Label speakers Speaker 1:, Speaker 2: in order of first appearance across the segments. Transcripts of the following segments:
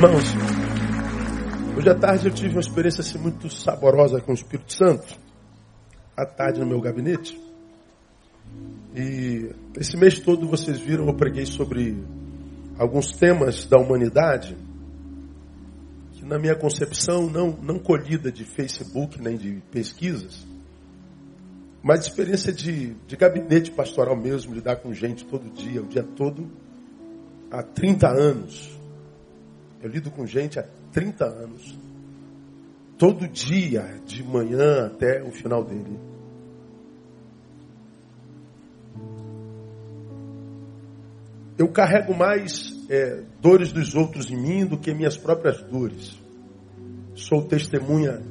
Speaker 1: Irmãos, hoje à tarde eu tive uma experiência assim, muito saborosa com o Espírito Santo. À tarde no meu gabinete. E esse mês todo vocês viram, eu preguei sobre alguns temas da humanidade que na minha concepção não, não colhida de Facebook nem de pesquisas, mas experiência de, de gabinete pastoral mesmo, lidar com gente todo dia, o dia todo, há 30 anos. Eu lido com gente há 30 anos. Todo dia, de manhã até o final dele. Eu carrego mais é, dores dos outros em mim do que minhas próprias dores. Sou testemunha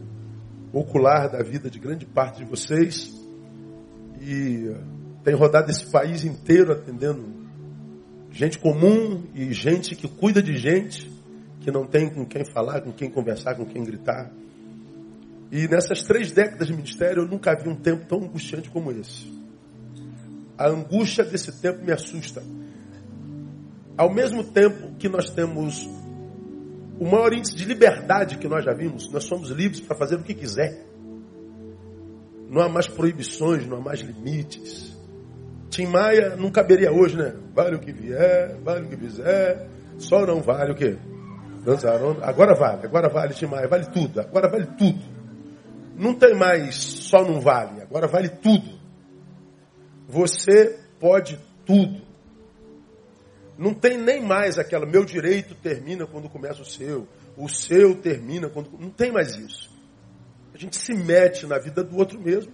Speaker 1: ocular da vida de grande parte de vocês e tenho rodado esse país inteiro atendendo gente comum e gente que cuida de gente que não tem com quem falar, com quem conversar, com quem gritar. E nessas três décadas de ministério eu nunca vi um tempo tão angustiante como esse. A angústia desse tempo me assusta. Ao mesmo tempo que nós temos o maior índice de liberdade que nós já vimos, nós somos livres para fazer o que quiser. Não há mais proibições, não há mais limites. Tim Maia não caberia hoje, né? Vale o que vier, vale o que fizer, só não vale o quê? Dançaram. Agora vale, agora vale, Timaya, vale tudo, agora vale tudo. Não tem mais só não vale, agora vale tudo. Você pode tudo. Não tem nem mais aquela, meu direito termina quando começa o seu, o seu termina quando. Não tem mais isso. A gente se mete na vida do outro mesmo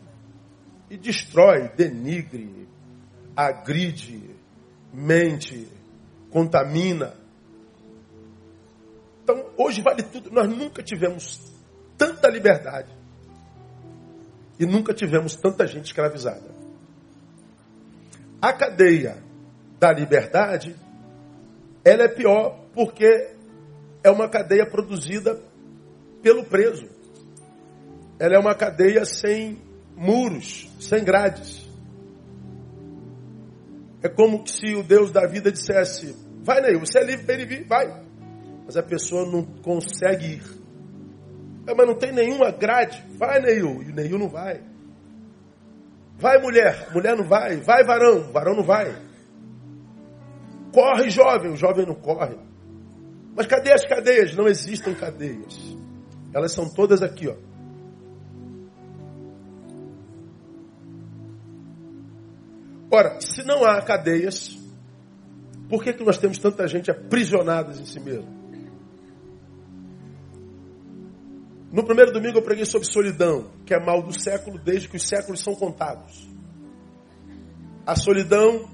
Speaker 1: e destrói, denigre, agride, mente, contamina. Então, hoje vale tudo. Nós nunca tivemos tanta liberdade e nunca tivemos tanta gente escravizada. A cadeia da liberdade, ela é pior porque é uma cadeia produzida pelo preso. Ela é uma cadeia sem muros, sem grades. É como se o Deus da vida dissesse: Vai, Neil, você é livre para ele vir, vai. Mas a pessoa não consegue ir. É, mas não tem nenhuma grade. Vai, Neil. E o Neil não vai. Vai, mulher. Mulher não vai. Vai, varão. Varão não vai. Corre, jovem. O jovem não corre. Mas cadê as cadeias? Não existem cadeias. Elas são todas aqui, ó. Ora, se não há cadeias, por que, que nós temos tanta gente aprisionadas em si mesmo? No primeiro domingo eu preguei sobre solidão, que é mal do século desde que os séculos são contados. A solidão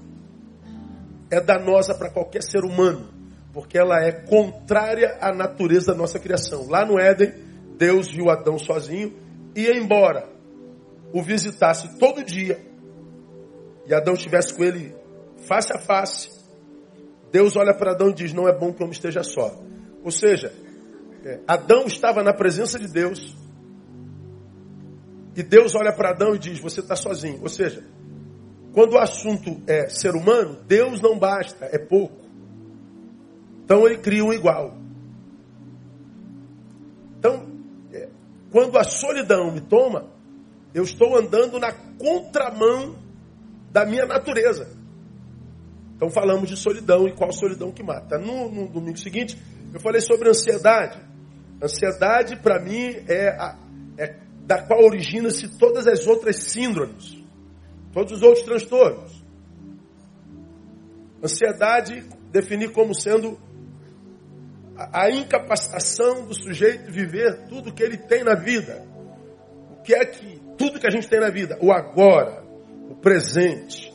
Speaker 1: é danosa para qualquer ser humano, porque ela é contrária à natureza da nossa criação. Lá no Éden, Deus viu Adão sozinho e embora o visitasse todo dia e Adão estivesse com ele face a face, Deus olha para Adão e diz: Não é bom que o homem esteja só. Ou seja, Adão estava na presença de Deus. E Deus olha para Adão e diz: Você está sozinho. Ou seja, quando o assunto é ser humano, Deus não basta, é pouco. Então ele cria um igual. Então, é, quando a solidão me toma, eu estou andando na contramão da minha natureza. Então falamos de solidão e qual solidão que mata. No, no domingo seguinte, eu falei sobre ansiedade. Ansiedade, para mim, é, a, é da qual origina-se todas as outras síndromes, todos os outros transtornos. Ansiedade, definir como sendo a, a incapacitação do sujeito de viver tudo que ele tem na vida. O que é que, tudo que a gente tem na vida, o agora, o presente.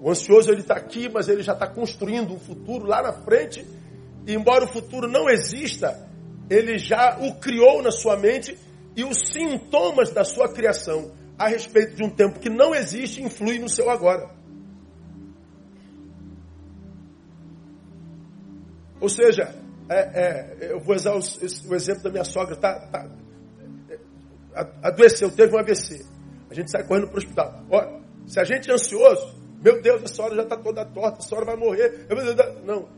Speaker 1: O ansioso ele está aqui, mas ele já está construindo um futuro lá na frente. E embora o futuro não exista, ele já o criou na sua mente e os sintomas da sua criação a respeito de um tempo que não existe influem no seu agora. Ou seja, é, é, eu vou usar o, o, exemplo da minha sogra, tá, tá, é, adoeceu, teve um AVC. A gente sai correndo para o hospital. Olha, se a gente é ansioso, meu Deus, a senhora já está toda torta, a senhora vai morrer. Não,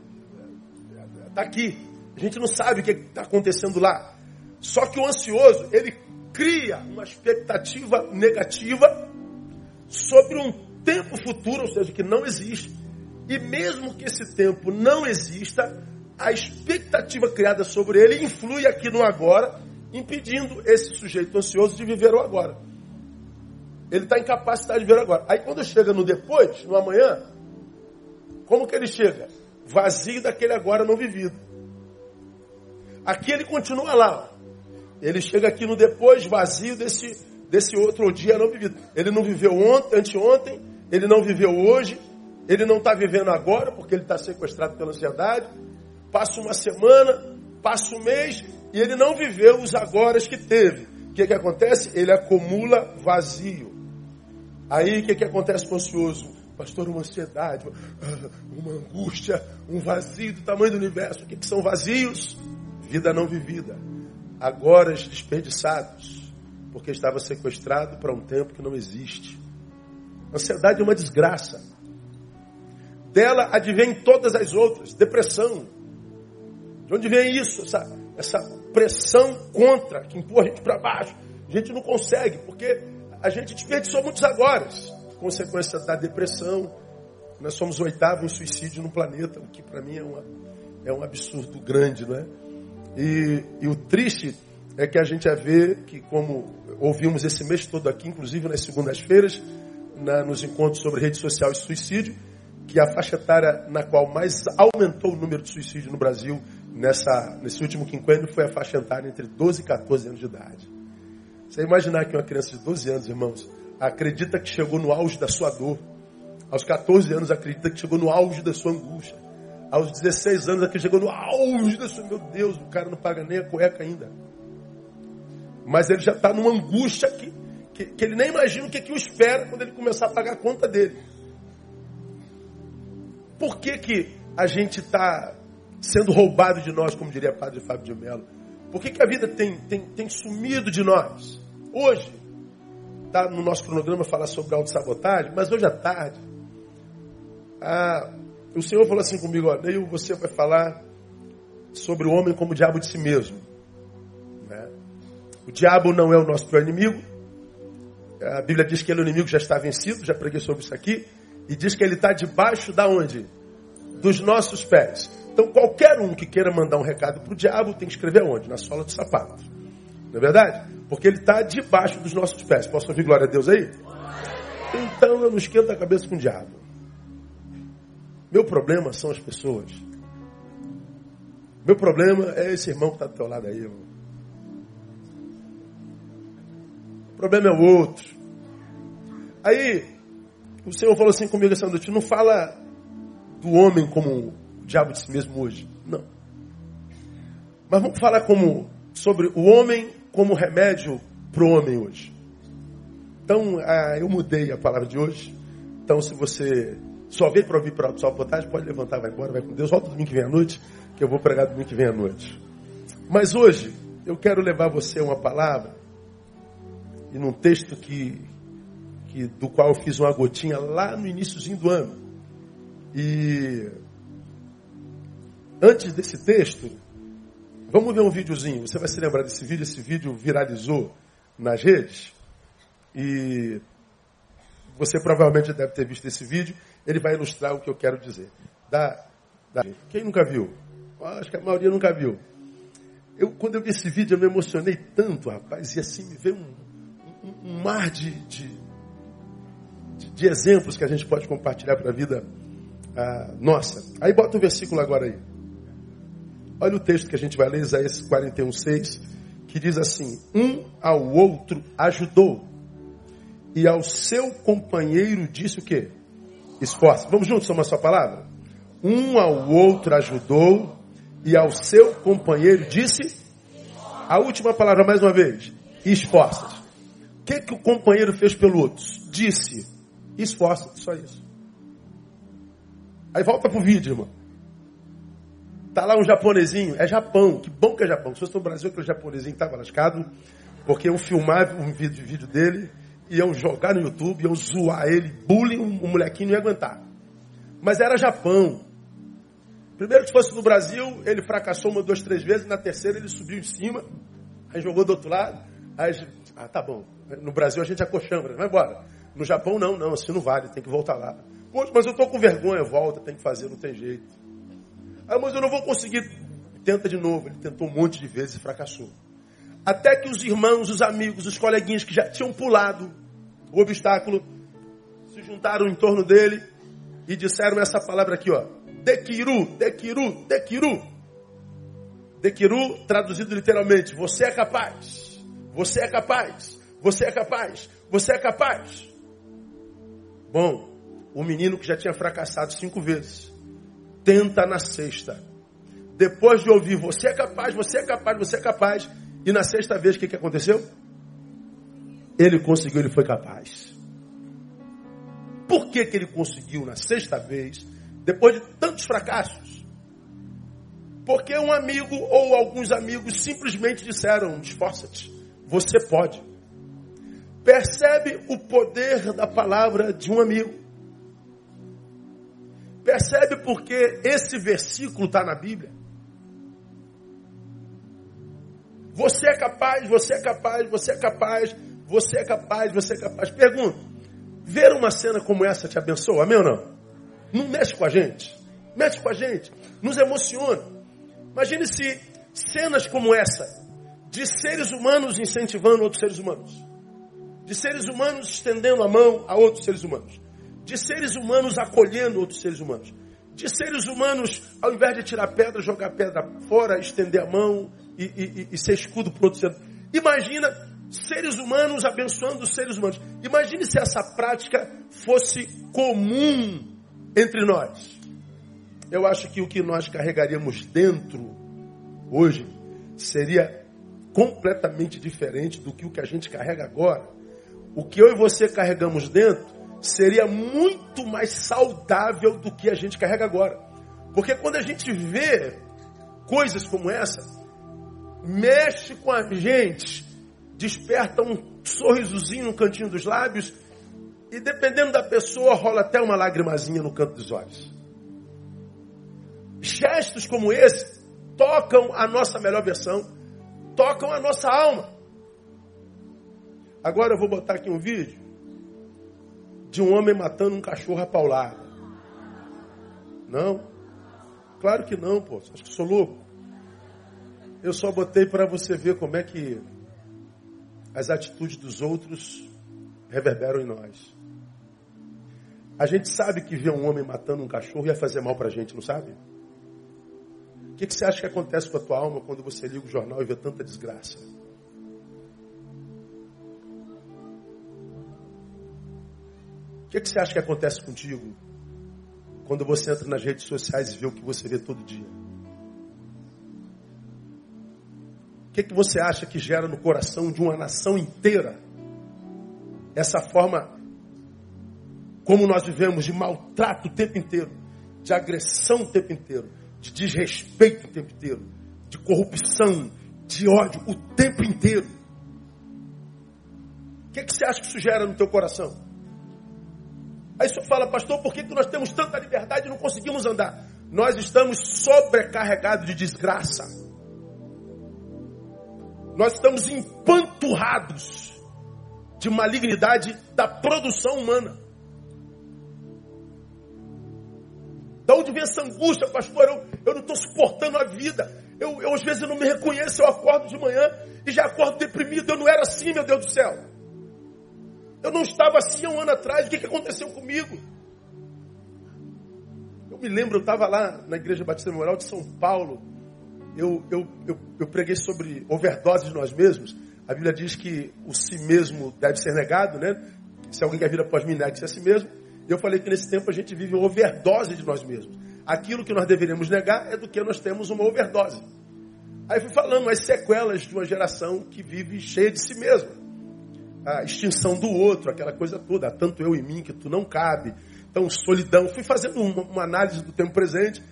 Speaker 1: está aqui. A gente não sabe o que está acontecendo lá. Só que o ansioso, ele cria uma expectativa negativa sobre um tempo futuro, ou seja, que não existe. E mesmo que esse tempo não exista, a expectativa criada sobre ele influi aqui no agora, impedindo esse sujeito ansioso de viver o agora. Ele está incapacitado de viver agora. Aí quando chega no depois, no amanhã, como que ele chega? Vazio daquele agora não vivido. Aqui ele continua lá. Ele chega aqui no depois, vazio desse, desse outro dia não vivido. Ele não viveu ontem, anteontem, ele não viveu hoje, ele não está vivendo agora, porque ele está sequestrado pela ansiedade. Passa uma semana, passa um mês, e ele não viveu os agora que teve. O que, que acontece? Ele acumula vazio. Aí o que, que acontece com o ansioso? Pastor, uma ansiedade, uma angústia, um vazio do tamanho do universo. O que, que são vazios? Vida não vivida. Agora desperdiçados, porque estava sequestrado para um tempo que não existe. Ansiedade é uma desgraça. Dela advém todas as outras. Depressão. De onde vem isso? Essa, essa pressão contra, que empurra a gente para baixo. A gente não consegue, porque a gente desperdiçou muitos agora. Consequência da depressão. Nós somos oitavo em suicídio no planeta, o que para mim é, uma, é um absurdo grande, não é? E, e, o triste é que a gente a ver que, como ouvimos esse mês todo aqui, inclusive nas segundas-feiras, na, nos encontros sobre rede social e suicídio, que a faixa etária na qual mais aumentou o número de suicídio no Brasil nessa, nesse último quinquênio foi a faixa etária entre 12 e 14 anos de idade. Você imaginar que uma criança de 12 anos, irmãos, acredita que chegou no auge da sua dor. Aos 14 anos acredita que chegou no auge da sua angústia. Aos 16 anos que chegou no auge sua... Meu Deus, o cara não paga nem a cueca ainda. Mas ele já está numa angústia que, que, que, ele nem imagina o que, que o espera quando ele começar a pagar a conta dele. Por que, que a gente está sendo roubado de nós, como diria Padre Fábio de Mello? Por que, que a vida tem, tem, tem sumido de nós? Hoje, está no nosso cronograma falar sobre autossabotagem, mas hoje à tarde, a, o Senhor falou assim comigo, ó, Neil, você vai falar sobre o homem como o diabo de si mesmo. Né? O diabo não é o nosso pior inimigo. A Bíblia diz que ele é o inimigo já está vencido, já preguei sobre isso aqui. E diz que ele está debaixo da onde? Dos nossos pés. Então qualquer um que queira mandar um recado para o diabo tem que escrever onde? Na sola do sapato. Não é verdade? Porque ele está debaixo dos nossos pés. Posso ouvir glória a Deus aí? Então eu não esquento a cabeça com o diabo. Meu problema são as pessoas. Meu problema é esse irmão que está do teu lado aí. Irmão. O problema é o outro. Aí, o Senhor falou assim comigo essa noite, não fala do homem como o diabo de si mesmo hoje. Não. Mas vamos falar como, sobre o homem como remédio para o homem hoje. Então, ah, eu mudei a palavra de hoje. Então, se você só veio para ouvir para a sabotagem, pode levantar, vai embora, vai com Deus. Volta domingo que vem à noite, que eu vou pregar domingo que vem à noite. Mas hoje, eu quero levar você uma palavra, e num texto que que, do qual eu fiz uma gotinha lá no iníciozinho do ano. E antes desse texto, vamos ver um videozinho. Você vai se lembrar desse vídeo. Esse vídeo viralizou nas redes. E você provavelmente deve ter visto esse vídeo. Ele vai ilustrar o que eu quero dizer. Da, da... Quem nunca viu? Acho que a maioria nunca viu. Eu, quando eu vi esse vídeo, eu me emocionei tanto, rapaz. E assim me veio um, um, um mar de, de, de exemplos que a gente pode compartilhar para a vida ah, nossa. Aí bota o versículo agora aí. Olha o texto que a gente vai ler, Isaías 41, 6, que diz assim: Um ao outro ajudou, e ao seu companheiro disse o quê? Esforça. Vamos juntos, uma só palavra? Um ao outro ajudou, e ao seu companheiro disse. A última palavra, mais uma vez: esforça. O que, que o companheiro fez pelo outro? Disse: esforça, só isso. Aí volta pro vídeo, irmão. Tá lá um japonesinho, é Japão, que bom que é Japão. Se fosse no Brasil, aquele japonesinho tava lascado, porque eu filmar um vídeo, vídeo dele, iam jogar no YouTube, iam zoar ele, bullying, o um molequinho não ia aguentar. Mas era Japão. Primeiro que fosse no Brasil, ele fracassou uma, duas, três vezes, na terceira ele subiu em cima, aí jogou do outro lado, aí, ah, tá bom. No Brasil a gente acochambra, vai embora. No Japão não, não, assim não vale, tem que voltar lá. Poxa, mas eu estou com vergonha, volta, tem que fazer, não tem jeito. Ah, mas eu não vou conseguir. Tenta de novo. Ele tentou um monte de vezes e fracassou. Até que os irmãos, os amigos, os coleguinhas que já tinham pulado o obstáculo, se juntaram em torno dele e disseram essa palavra aqui, ó. Dekiru, Dekiru, Dekiru. Dekiru, traduzido literalmente, você é capaz. Você é capaz. Você é capaz. Você é capaz. Bom, o menino que já tinha fracassado cinco vezes, tenta na sexta. Depois de ouvir, você é capaz, você é capaz, você é capaz. E na sexta vez, o que, que aconteceu? Ele conseguiu, ele foi capaz. Por que, que ele conseguiu na sexta vez, depois de tantos fracassos? Porque um amigo ou alguns amigos simplesmente disseram: esforça-te, você pode. Percebe o poder da palavra de um amigo. Percebe porque esse versículo está na Bíblia? Você é capaz, você é capaz, você é capaz, você é capaz, você é capaz. Pergunto: ver uma cena como essa te abençoa? Amém ou não? Não mexe com a gente. Mexe com a gente. Nos emociona. Imagine se cenas como essa, de seres humanos incentivando outros seres humanos, de seres humanos estendendo a mão a outros seres humanos, de seres humanos acolhendo outros seres humanos, de seres humanos, ao invés de tirar pedra, jogar pedra fora, estender a mão e, e, e ser escudo para outro. Imagina seres humanos abençoando os seres humanos. Imagine se essa prática fosse comum entre nós. Eu acho que o que nós carregaríamos dentro hoje seria completamente diferente do que o que a gente carrega agora. O que eu e você carregamos dentro seria muito mais saudável do que a gente carrega agora. Porque quando a gente vê coisas como essa, mexe com a gente, desperta um sorrisozinho no cantinho dos lábios e dependendo da pessoa rola até uma lagrimazinha no canto dos olhos. Gestos como esse tocam a nossa melhor versão, tocam a nossa alma. Agora eu vou botar aqui um vídeo de um homem matando um cachorro a paulada. Não? Claro que não, pô. Acho que sou louco. Eu só botei para você ver como é que as atitudes dos outros reverberam em nós. A gente sabe que ver um homem matando um cachorro ia fazer mal para a gente, não sabe? O que, que você acha que acontece com a tua alma quando você liga o jornal e vê tanta desgraça? O que, que você acha que acontece contigo quando você entra nas redes sociais e vê o que você vê todo dia? Que, que você acha que gera no coração de uma nação inteira essa forma como nós vivemos de maltrato o tempo inteiro, de agressão o tempo inteiro, de desrespeito o tempo inteiro, de corrupção, de ódio o tempo inteiro? O que, que você acha que isso gera no teu coração? Aí você fala, pastor, por que, que nós temos tanta liberdade e não conseguimos andar? Nós estamos sobrecarregados de desgraça. Nós estamos empanturrados de malignidade da produção humana. Da onde vem essa angústia, pastor? Eu, eu não estou suportando a vida. Eu, eu, às vezes, não me reconheço. Eu acordo de manhã e já acordo deprimido. Eu não era assim, meu Deus do céu. Eu não estava assim há um ano atrás. O que, que aconteceu comigo? Eu me lembro, eu estava lá na Igreja Batista Memorial de São Paulo. Eu, eu, eu, eu preguei sobre overdose de nós mesmos. A Bíblia diz que o si mesmo deve ser negado, né? Se alguém quer vir após mim, negue-se a si mesmo. Eu falei que nesse tempo a gente vive uma overdose de nós mesmos. Aquilo que nós deveríamos negar é do que nós temos uma overdose. Aí fui falando as sequelas de uma geração que vive cheia de si mesma a extinção do outro, aquela coisa toda, tanto eu em mim que tu não cabe. Então, solidão. Fui fazendo uma, uma análise do tempo presente.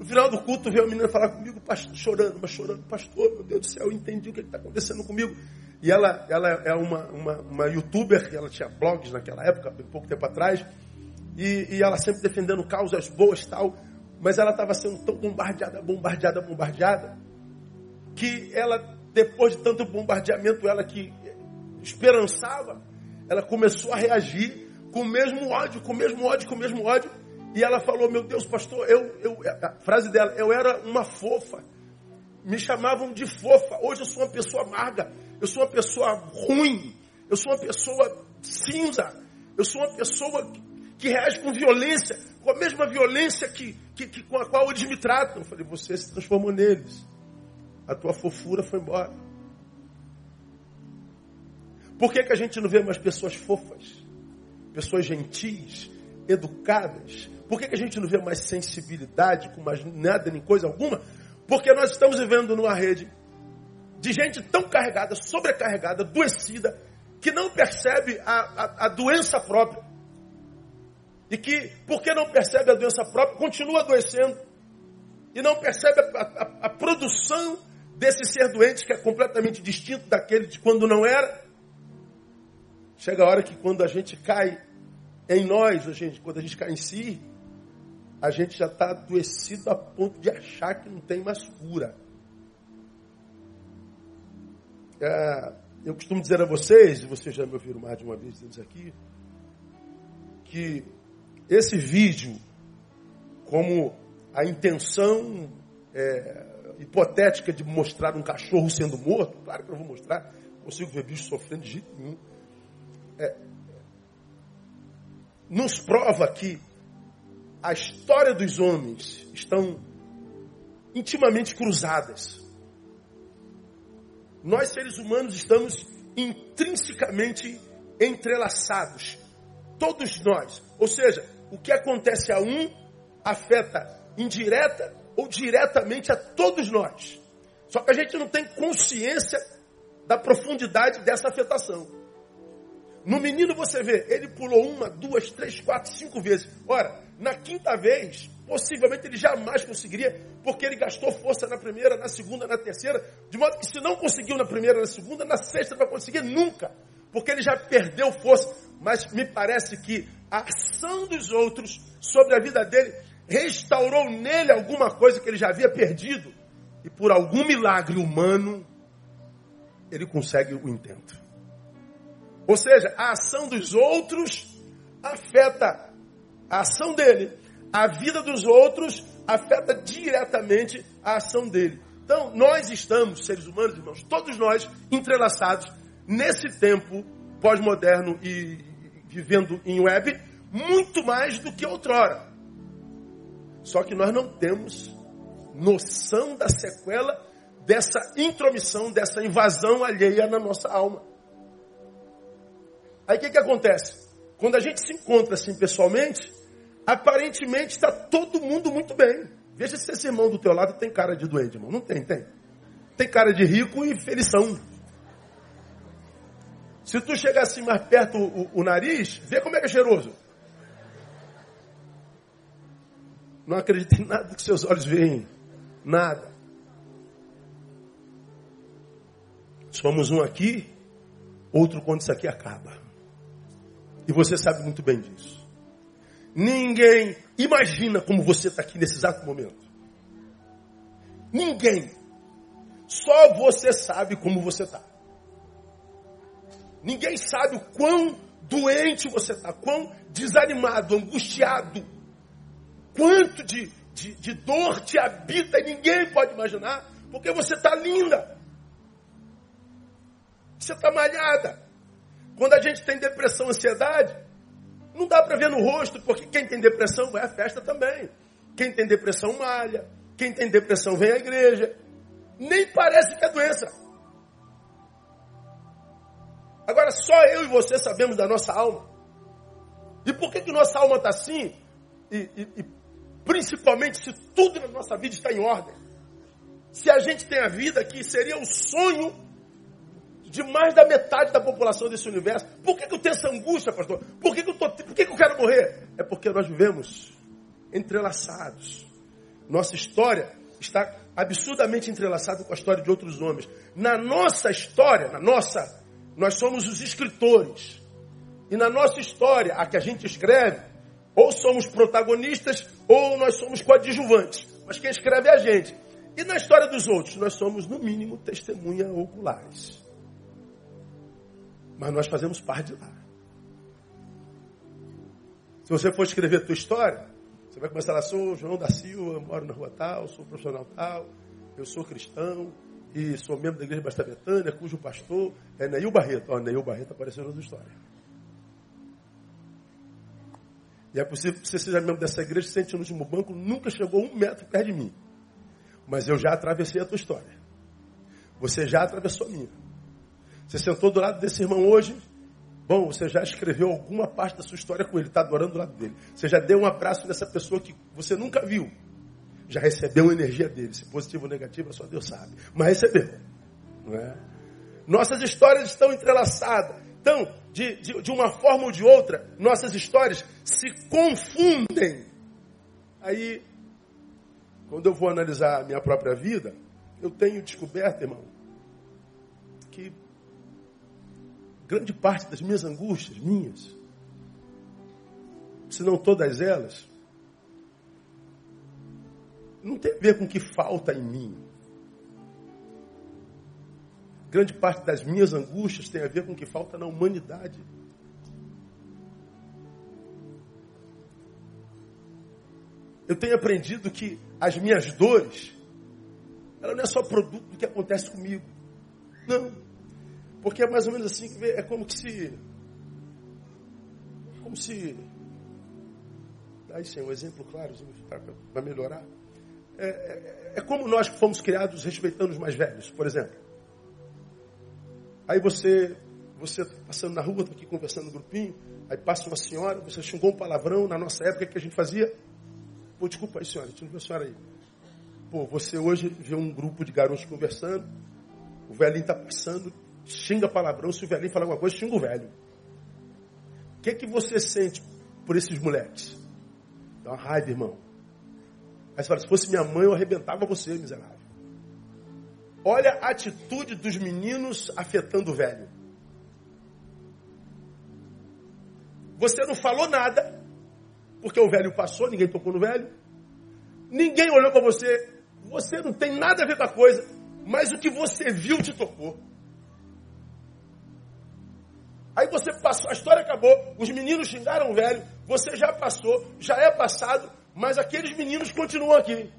Speaker 1: No final do culto, veio a menina falar comigo, pastor, chorando, mas chorando, pastor, meu Deus do céu, eu entendi o que está acontecendo comigo. E ela, ela é uma, uma, uma youtuber, ela tinha blogs naquela época, pouco tempo atrás, e, e ela sempre defendendo causas boas tal. Mas ela estava sendo tão bombardeada, bombardeada, bombardeada, que ela, depois de tanto bombardeamento, ela que esperançava, ela começou a reagir com o mesmo ódio, com o mesmo ódio, com o mesmo ódio. E ela falou: Meu Deus, pastor, eu, eu, a frase dela, eu era uma fofa. Me chamavam de fofa. Hoje eu sou uma pessoa amarga. Eu sou uma pessoa ruim. Eu sou uma pessoa cinza. Eu sou uma pessoa que reage com violência, com a mesma violência que, que, que com a qual eles me tratam. Eu falei: Você se transformou neles. A tua fofura foi embora. Por que, que a gente não vê mais pessoas fofas? Pessoas gentis, educadas? Por que, que a gente não vê mais sensibilidade com mais nada, nem coisa alguma? Porque nós estamos vivendo numa rede de gente tão carregada, sobrecarregada, adoecida, que não percebe a, a, a doença própria. E que, porque não percebe a doença própria, continua adoecendo. E não percebe a, a, a produção desse ser doente que é completamente distinto daquele de quando não era. Chega a hora que quando a gente cai em nós, a gente, quando a gente cai em si, a gente já está adoecido a ponto de achar que não tem mais cura. É, eu costumo dizer a vocês, e vocês já me ouviram mais de uma vez isso aqui, que esse vídeo, como a intenção é, hipotética de mostrar um cachorro sendo morto, claro que eu vou mostrar, consigo ver bicho sofrendo de jeito nenhum é, nos prova que a história dos homens estão intimamente cruzadas. Nós, seres humanos, estamos intrinsecamente entrelaçados. Todos nós. Ou seja, o que acontece a um afeta indireta ou diretamente a todos nós. Só que a gente não tem consciência da profundidade dessa afetação. No menino você vê, ele pulou uma, duas, três, quatro, cinco vezes. Ora, na quinta vez, possivelmente ele jamais conseguiria, porque ele gastou força na primeira, na segunda, na terceira, de modo que se não conseguiu na primeira, na segunda, na sexta não vai conseguir nunca, porque ele já perdeu força. Mas me parece que a ação dos outros sobre a vida dele restaurou nele alguma coisa que ele já havia perdido. E por algum milagre humano, ele consegue o intento. Ou seja, a ação dos outros afeta a ação dele. A vida dos outros afeta diretamente a ação dele. Então, nós estamos, seres humanos, irmãos, todos nós entrelaçados nesse tempo pós-moderno e vivendo em web, muito mais do que outrora. Só que nós não temos noção da sequela dessa intromissão, dessa invasão alheia na nossa alma. Aí o que, que acontece? Quando a gente se encontra assim pessoalmente, aparentemente está todo mundo muito bem. Veja se esse irmão do teu lado tem cara de doente, irmão. Não tem, tem. Tem cara de rico e felição. Se tu chegar assim mais perto o, o, o nariz, vê como é que é cheiroso. Não acredite em nada que seus olhos veem. Nada. Somos um aqui, outro quando isso aqui acaba. E você sabe muito bem disso. Ninguém imagina como você está aqui nesse exato momento. Ninguém. Só você sabe como você está. Ninguém sabe o quão doente você está, quão desanimado, angustiado, quanto de, de, de dor te habita e ninguém pode imaginar, porque você está linda. Você está malhada. Quando a gente tem depressão, ansiedade, não dá para ver no rosto, porque quem tem depressão vai à festa também. Quem tem depressão malha. Quem tem depressão vem à igreja. Nem parece que é doença. Agora, só eu e você sabemos da nossa alma. E por que, que nossa alma está assim? E, e, e principalmente se tudo na nossa vida está em ordem. Se a gente tem a vida que seria o sonho de mais da metade da população desse universo. Por que, que eu tenho essa angústia, pastor? Por que, que eu, tô, por que, que eu quero morrer? É porque nós vivemos entrelaçados. Nossa história está absurdamente entrelaçada com a história de outros homens. Na nossa história, na nossa, nós somos os escritores. E na nossa história, a que a gente escreve, Ou somos protagonistas, ou nós somos coadjuvantes. Mas quem escreve é a gente. E na história dos outros, nós somos, no mínimo, testemunha oculares. Mas nós fazemos parte de lá. Se você for escrever a tua história, você vai começar lá, sou João da Silva, moro na rua tal, sou profissional tal, eu sou cristão e sou membro da igreja Basta Betânia, cujo pastor é Neil Barreto. Ó, Neil Barreto apareceu na sua história. E é possível que você seja membro dessa igreja, sente no último banco, nunca chegou um metro perto de mim. Mas eu já atravessei a tua história. Você já atravessou a minha. Você sentou do lado desse irmão hoje. Bom, você já escreveu alguma parte da sua história com ele, está adorando do lado dele. Você já deu um abraço nessa pessoa que você nunca viu. Já recebeu a energia dele. Se positivo ou negativo, só Deus sabe. Mas recebeu. Não é? Nossas histórias estão entrelaçadas. Então, de, de, de uma forma ou de outra, nossas histórias se confundem. Aí, quando eu vou analisar a minha própria vida, eu tenho descoberto, irmão, que grande parte das minhas angústias, minhas, se não todas elas, não tem a ver com o que falta em mim. Grande parte das minhas angústias tem a ver com o que falta na humanidade. Eu tenho aprendido que as minhas dores, ela não é só produto do que acontece comigo. Não. Porque é mais ou menos assim, é como que se. Como se. Dá isso é um exemplo claro para melhorar. É, é, é como nós que fomos criados respeitando os mais velhos, por exemplo. Aí você, você tá passando na rua, está aqui conversando no grupinho, aí passa uma senhora, você xingou um palavrão, na nossa época, o que a gente fazia? Pô, desculpa aí, senhora, a gente não viu a senhora aí. Pô, você hoje vê um grupo de garotos conversando, o velhinho está passando, xinga palavrão, se o velhinho falar alguma coisa, xinga o velho. O que, que você sente por esses moleques? Dá uma raiva, irmão. Aí você fala, se fosse minha mãe, eu arrebentava você, miserável. Olha a atitude dos meninos afetando o velho. Você não falou nada, porque o velho passou, ninguém tocou no velho. Ninguém olhou para você. Você não tem nada a ver com a coisa, mas o que você viu te tocou. Aí você passou, a história acabou, os meninos xingaram o velho, você já passou, já é passado, mas aqueles meninos continuam aqui.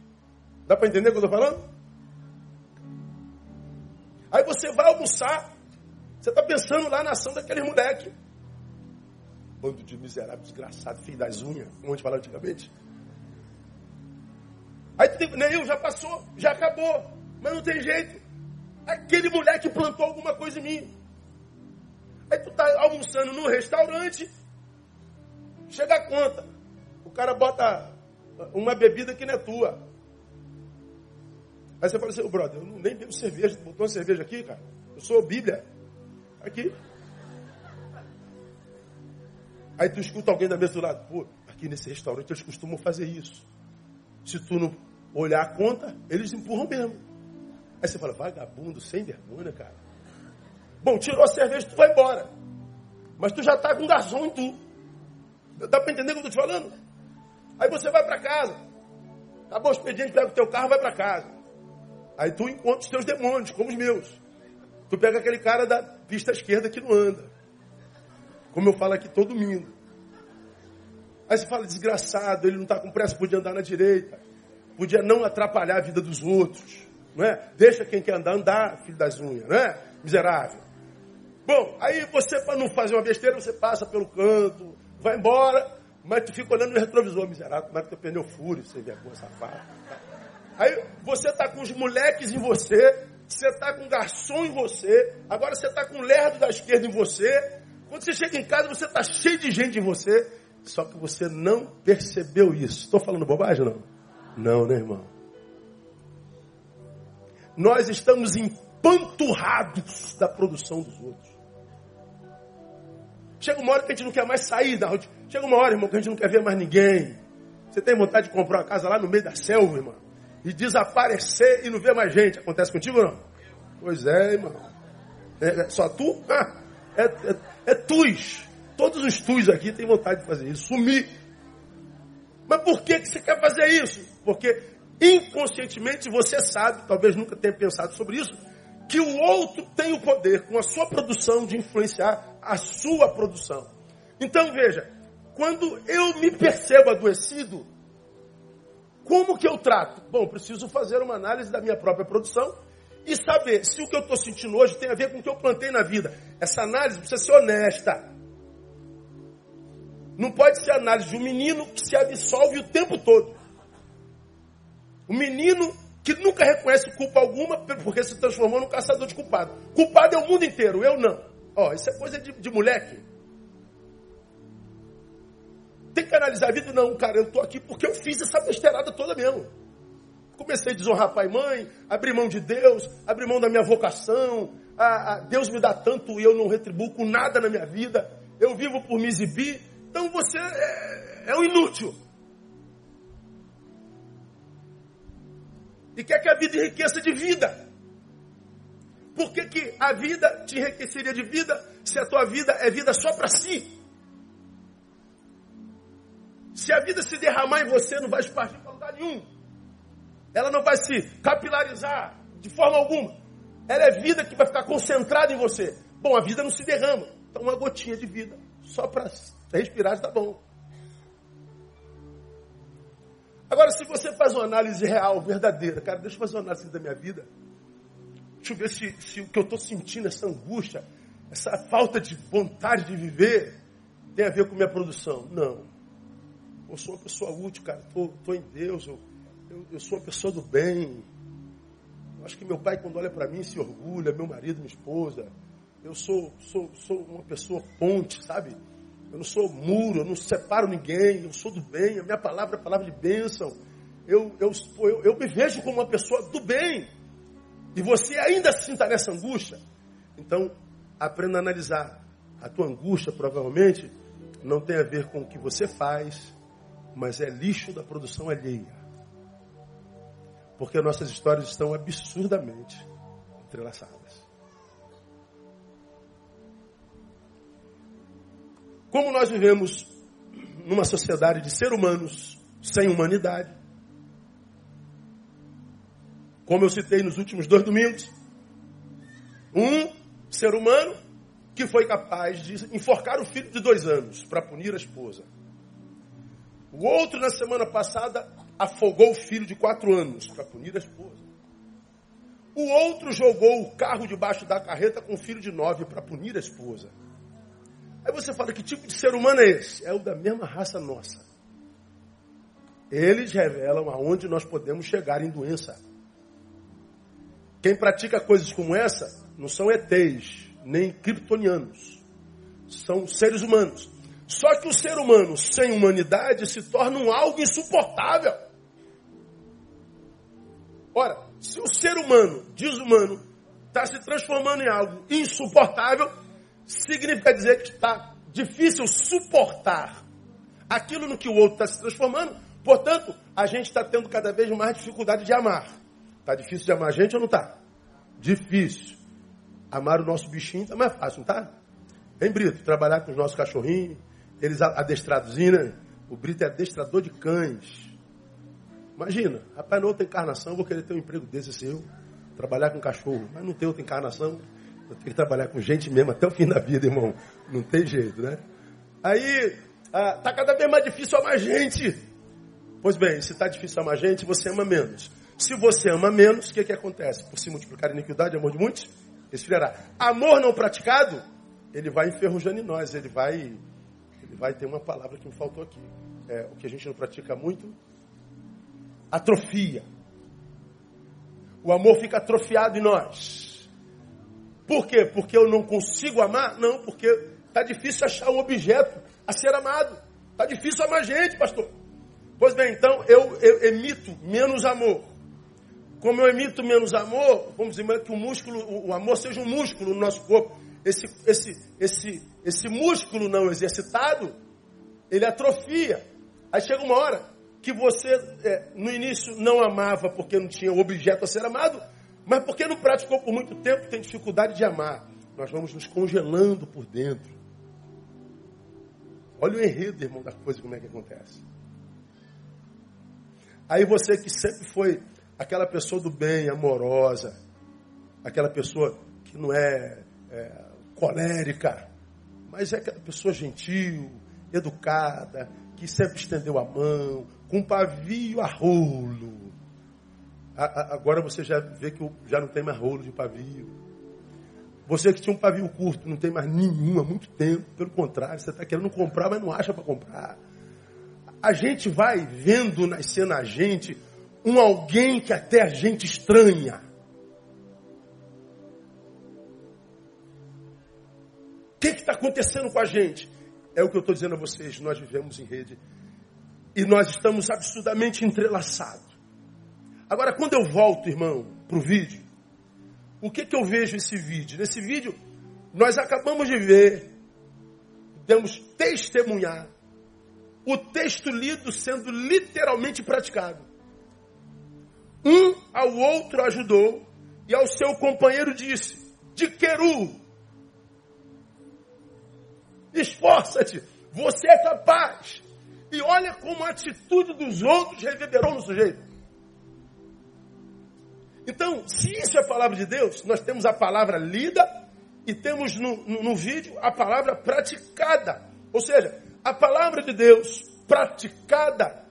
Speaker 1: Dá para entender o que eu estou falando? Aí você vai almoçar, você está pensando lá na ação daquele moleque. Bando de miserável, desgraçado, filho das unhas, como a gente falava antigamente. Aí tu tem, Neil, já passou, já acabou, mas não tem jeito. Aquele moleque plantou alguma coisa em mim. Aí tu tá almoçando num restaurante, chega a conta. O cara bota uma bebida que não é tua. Aí você fala assim, oh, brother, eu nem bebo cerveja, tu botou uma cerveja aqui, cara? Eu sou Bíblia. Aqui. Aí tu escuta alguém da mesa do lado, pô, aqui nesse restaurante eles costumam fazer isso. Se tu não olhar a conta, eles empurram mesmo. Aí você fala, vagabundo, sem vergonha, cara. Bom, tirou a cerveja, tu vai embora. Mas tu já tá com garçom em tu. Dá para entender o que eu tô te falando? Aí você vai para casa. Acabou o expediente, pega o teu carro vai para casa. Aí tu encontra os teus demônios, como os meus. Tu pega aquele cara da pista esquerda que não anda. Como eu falo aqui todo domingo. Aí você fala, desgraçado, ele não está com pressa, podia andar na direita. Podia não atrapalhar a vida dos outros. Não é? Deixa quem quer andar, andar, filho das unhas, não é? Miserável. Bom, aí você, para não fazer uma besteira, você passa pelo canto, vai embora, mas tu fica olhando no retrovisor, miserável, como é que teu pneu fúrio, sem vergonha, safado. Aí você está com os moleques em você, você está com o garçom em você, agora você está com o lerdo da esquerda em você. Quando você chega em casa, você está cheio de gente em você, só que você não percebeu isso. Estou falando bobagem não? Não, né, irmão? Nós estamos empanturrados da produção dos outros. Chega uma hora que a gente não quer mais sair da rotina. Chega uma hora, irmão, que a gente não quer ver mais ninguém. Você tem vontade de comprar uma casa lá no meio da selva, irmão? e desaparecer e não ver mais gente. Acontece contigo ou não? Pois é, irmão. É, é só tu? Ah, é, é, é tus. Todos os tus aqui têm vontade de fazer isso. Sumir. Mas por que, que você quer fazer isso? Porque inconscientemente você sabe, talvez nunca tenha pensado sobre isso, que o outro tem o poder, com a sua produção, de influenciar a sua produção. Então veja, quando eu me percebo adoecido, como que eu trato? Bom, preciso fazer uma análise da minha própria produção e saber se o que eu estou sentindo hoje tem a ver com o que eu plantei na vida. Essa análise precisa ser honesta. Não pode ser análise de um menino que se absolve o tempo todo. O menino que nunca reconhece culpa alguma porque se transformou num caçador de culpado. Culpado é o mundo inteiro, eu não. Ó, isso é coisa de, de moleque. Tem que analisar a vida? Não, cara, eu estou aqui porque eu fiz essa besteirada toda mesmo. Comecei a desonrar pai e mãe, abrir mão de Deus, abrir mão da minha vocação. A, a, Deus me dá tanto e eu não retribuo com nada na minha vida. Eu vivo por me exibir. Então você é, é um inútil. E quer que a vida enriqueça de vida. Por que, que a vida te enriqueceria de vida se a tua vida é vida só para si? Se a vida se derramar em você, não vai espargir para lugar nenhum. Ela não vai se capilarizar de forma alguma. Ela é vida que vai ficar concentrada em você. Bom, a vida não se derrama. Então, uma gotinha de vida, só para respirar, está bom. Agora, se você faz uma análise real, verdadeira, cara, deixa eu fazer uma análise da minha vida. Deixa eu ver se, se o que eu estou sentindo, essa angústia, essa falta de vontade de viver, tem a ver com minha produção. Não. Eu sou uma pessoa útil, cara. Estou em Deus. Eu, eu, eu, sou uma pessoa do bem. Eu acho que meu pai, quando olha para mim, se orgulha. Meu marido, minha esposa. Eu sou, sou, sou uma pessoa ponte, sabe? Eu não sou muro, eu não separo ninguém. Eu sou do bem. A minha palavra é palavra de bênção. Eu, eu, eu, eu me vejo como uma pessoa do bem. E você ainda assim está nessa angústia. Então, aprenda a analisar. A tua angústia, provavelmente, não tem a ver com o que você faz, mas é lixo da produção alheia. Porque nossas histórias estão absurdamente entrelaçadas. Como nós vivemos numa sociedade de ser humanos sem humanidade, como eu citei nos últimos dois domingos, um ser humano que foi capaz de enforcar o filho de dois anos para punir a esposa. O outro, na semana passada, afogou o filho de quatro anos para punir a esposa. O outro jogou o carro debaixo da carreta com o filho de nove para punir a esposa. Aí você fala, que tipo de ser humano é esse? É o da mesma raça nossa. Eles revelam aonde nós podemos chegar em doença. Quem pratica coisas como essa não são ETs, nem kryptonianos. São seres humanos. Só que o ser humano sem humanidade se torna um algo insuportável. Ora, se o ser humano, desumano, está se transformando em algo insuportável, significa dizer que está difícil suportar aquilo no que o outro está se transformando. Portanto, a gente está tendo cada vez mais dificuldade de amar. Está difícil de amar a gente ou não está? Difícil. Amar o nosso bichinho está mais fácil, não está? Hein, Brito? Trabalhar com os nossos cachorrinhos, eles adestrados, né? O Brito é adestrador de cães. Imagina, rapaz, na outra encarnação eu vou querer ter um emprego desse seu, trabalhar com cachorro, mas não tem outra encarnação. Eu tenho que trabalhar com gente mesmo até o fim da vida, irmão. Não tem jeito, né? Aí, ah, tá cada vez mais difícil amar gente. Pois bem, se está difícil amar gente, você ama menos. Se você ama menos, o que, que acontece? Por se multiplicar a iniquidade, amor de muitos, esfriará. Amor não praticado, ele vai enferrujando em nós, ele vai vai ter uma palavra que me faltou aqui. É, o que a gente não pratica muito, atrofia. O amor fica atrofiado em nós. Por quê? Porque eu não consigo amar? Não, porque está difícil achar um objeto a ser amado. Está difícil amar gente, pastor. Pois bem, então eu, eu, emito menos amor. Como eu emito menos amor, vamos dizer que o músculo, o amor seja um músculo no nosso corpo esse, esse, esse, esse músculo não exercitado, ele atrofia. Aí chega uma hora que você, é, no início, não amava porque não tinha objeto a ser amado, mas porque não praticou por muito tempo, tem dificuldade de amar. Nós vamos nos congelando por dentro. Olha o enredo, irmão, da coisa, como é que acontece. Aí você que sempre foi aquela pessoa do bem, amorosa, aquela pessoa que não é, é colérica, mas é aquela pessoa gentil, educada, que sempre estendeu a mão, com pavio a rolo. agora você já vê que já não tem mais rolo de pavio. Você que tinha um pavio curto, não tem mais nenhum há muito tempo. Pelo contrário, você está querendo comprar, mas não acha para comprar. A gente vai vendo nascer na gente um alguém que até a gente estranha. O que está acontecendo com a gente? É o que eu estou dizendo a vocês. Nós vivemos em rede e nós estamos absurdamente entrelaçados. Agora, quando eu volto, irmão, para o vídeo, o que, que eu vejo nesse vídeo? Nesse vídeo, nós acabamos de ver, damos testemunhar, o texto lido sendo literalmente praticado. Um ao outro ajudou e ao seu companheiro disse: De Queru, esforça-te, você é capaz. E olha como a atitude dos outros reverberou no sujeito. Então, se isso é a palavra de Deus, nós temos a palavra lida e temos no, no, no vídeo a palavra praticada. Ou seja, a palavra de Deus praticada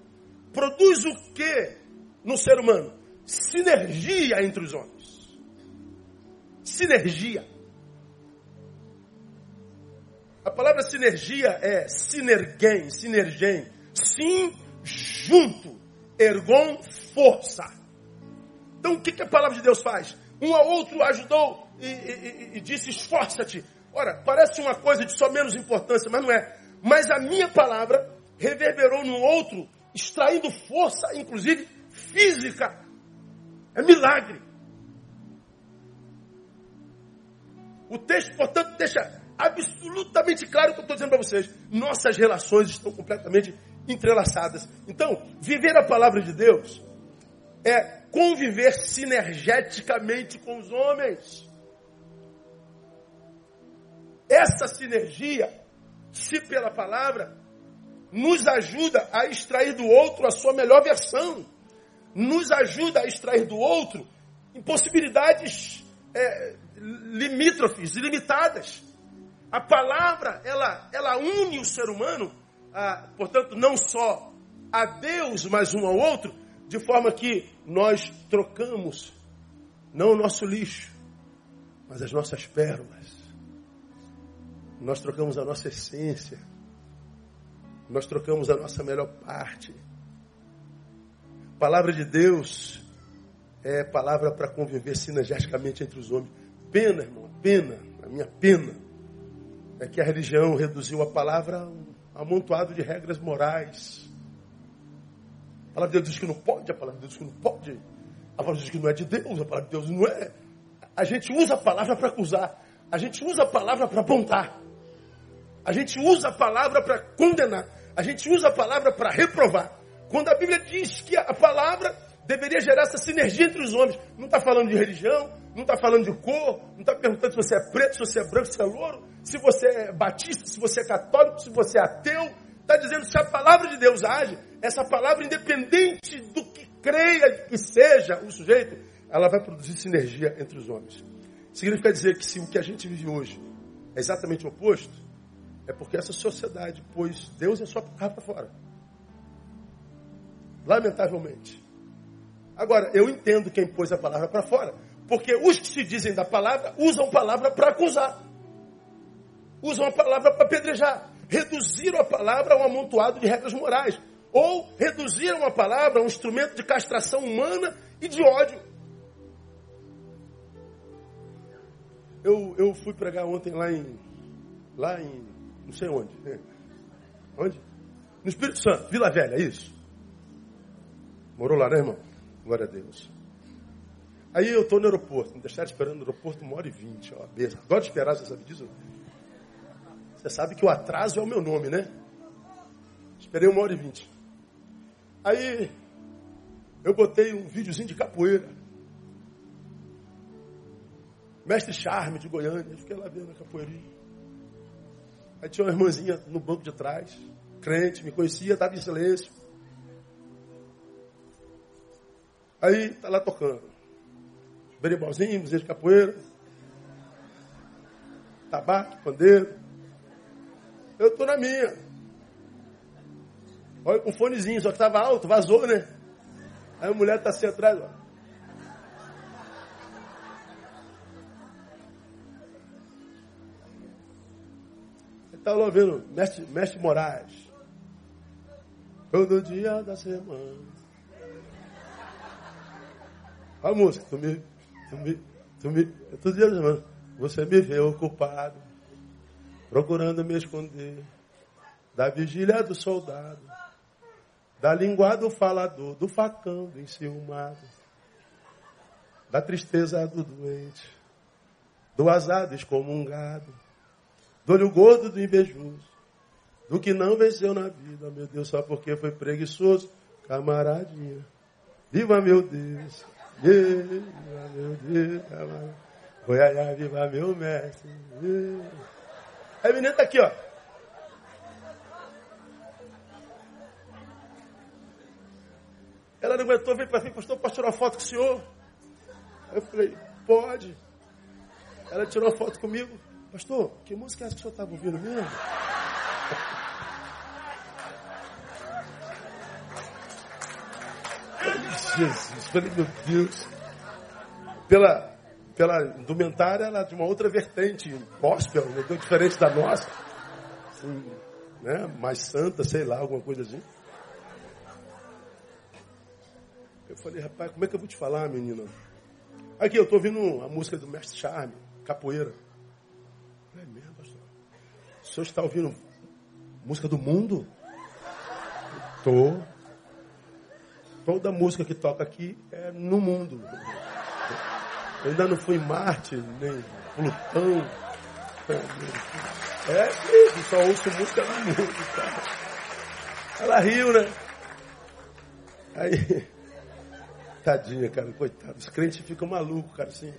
Speaker 1: produz o que no ser humano? Sinergia entre os homens. Sinergia. A palavra sinergia é sinergem, sinergem. Sim, junto. Ergon, força. Então o que, que a palavra de Deus faz? Um ao outro ajudou e, e, e disse: esforça-te. Ora, parece uma coisa de só menos importância, mas não é. Mas a minha palavra reverberou no outro, extraindo força, inclusive física. É milagre. O texto, portanto, deixa absolutamente claro o que eu estou dizendo para vocês. Nossas relações estão completamente entrelaçadas. Então, viver a palavra de Deus é conviver sinergeticamente com os homens. Essa sinergia, se pela palavra, nos ajuda a extrair do outro a sua melhor versão, nos ajuda a extrair do outro impossibilidades é, limítrofes, ilimitadas. A palavra, ela, ela une o ser humano, a, portanto, não só a Deus, mas um ao outro, de forma que nós trocamos não o nosso lixo, mas as nossas pérolas. Nós trocamos a nossa essência. Nós trocamos a nossa melhor parte. Palavra de Deus é palavra para conviver sinergisticamente entre os homens. Pena, irmão, pena, a minha pena é que a religião reduziu a palavra a um amontoado de regras morais a palavra de Deus diz que não pode, a palavra de Deus diz que não pode. A palavra diz que não é de Deus, a palavra de Deus não é. A gente usa a palavra para acusar. A gente usa a palavra para apontar. A gente usa a palavra para condenar. A gente usa a palavra para reprovar. Quando a Bíblia diz que a palavra deveria gerar essa sinergia entre os homens. Não está falando de religião, não está falando de cor, não está perguntando se você é preto, se você é branco, se é louro, se você é batista, se você é católico, se você é ateu. Está dizendo se a palavra de Deus age, essa palavra, independente do que creia que seja o sujeito, ela vai produzir sinergia entre os homens. Significa dizer que se o que a gente vive hoje é exatamente o oposto, é porque essa sociedade pôs Deus é só para fora. Lamentavelmente. Agora, eu entendo quem pôs a palavra para fora, porque os que se dizem da palavra usam a palavra para acusar, usam a palavra para apedrejar reduziram a palavra a um amontoado de regras morais. Ou reduziram a palavra a um instrumento de castração humana e de ódio. Eu, eu fui pregar ontem lá em. Lá em. não sei onde. Né? Onde? No Espírito Santo, Vila Velha, isso? Morou lá, né, irmão? Glória a Deus. Aí eu estou no aeroporto, me deixaram esperando no aeroporto uma hora e vinte. Adoro esperar, você sabe disso? Você sabe que o atraso é o meu nome, né? Esperei uma hora e vinte. Aí eu botei um videozinho de capoeira. Mestre Charme de Goiânia. Fiquei lá vendo a capoeirinha. Aí tinha uma irmãzinha no banco de trás, crente, me conhecia, estava em silêncio. Aí tá lá tocando. Berimbalzinho, música de capoeira. Tabaco, pandeiro. Eu tô na minha. Olha com fonezinho, só que tava alto, vazou, né? Aí a mulher tá assim atrás, ó. Ele tá ouvindo Mestre, Mestre Moraes. Todo dia da semana. A música, tu me, tu me, tu me, todo dia semana. Você me vê ocupado, procurando me esconder da vigília do soldado, da linguada do falador, do facão do enciumado, da tristeza do doente, do azar excomungado, do olho gordo do invejoso, do que não venceu na vida, meu Deus, só porque foi preguiçoso, camaradinha. Viva meu Deus, viva meu Deus, camaradinha. Goiânia, viva meu mestre. A menina está aqui, ó. Ela não aguentou, veio para mim, pastor, posso tirar uma foto com o senhor? Aí eu falei, pode. Ela tirou foto comigo. Pastor, que música é essa que o senhor estava ouvindo mesmo? Jesus, meu Deus. Pela, pela indumentária, ela é de uma outra vertente, gospel, né? Então, diferente da nossa. Assim, né? Mais santa, sei lá, alguma coisa assim. Eu falei, rapaz, como é que eu vou te falar, menina? Aqui, eu estou ouvindo a música do Mestre Charme, Capoeira. É mesmo, pastor? O senhor está ouvindo música do mundo? Estou. Toda música que toca aqui é no mundo. Eu ainda não fui em Marte, nem Plutão. É mesmo, só ouço música do mundo. Ela riu, né? Aí, tadinha, cara, coitado. Os crentes ficam malucos, cara, assim.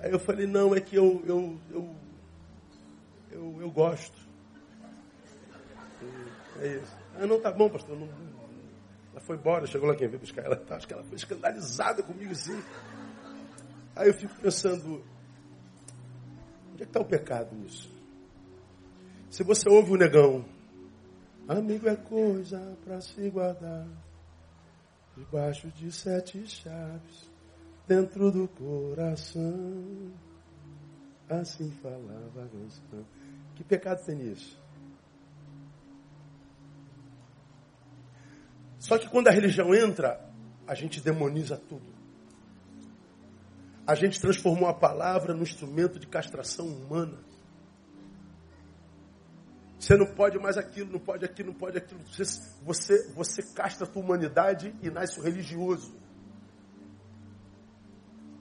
Speaker 1: Aí eu falei, não, é que eu, eu, eu, eu, eu gosto. É isso. Ah, não, tá bom, pastor, não, ela foi embora, chegou lá quem veio buscar ela. Tá, acho que ela foi escandalizada comigo assim. Aí eu fico pensando, onde é que está o pecado nisso? Se você ouve o negão, amigo é coisa para se guardar, debaixo de sete chaves, dentro do coração. Assim falava a canção. Que pecado tem nisso? Só que quando a religião entra, a gente demoniza tudo. A gente transformou a palavra no instrumento de castração humana. Você não pode mais aquilo, não pode aquilo, não pode aquilo. Você, você, você castra a tua humanidade e nasce o religioso.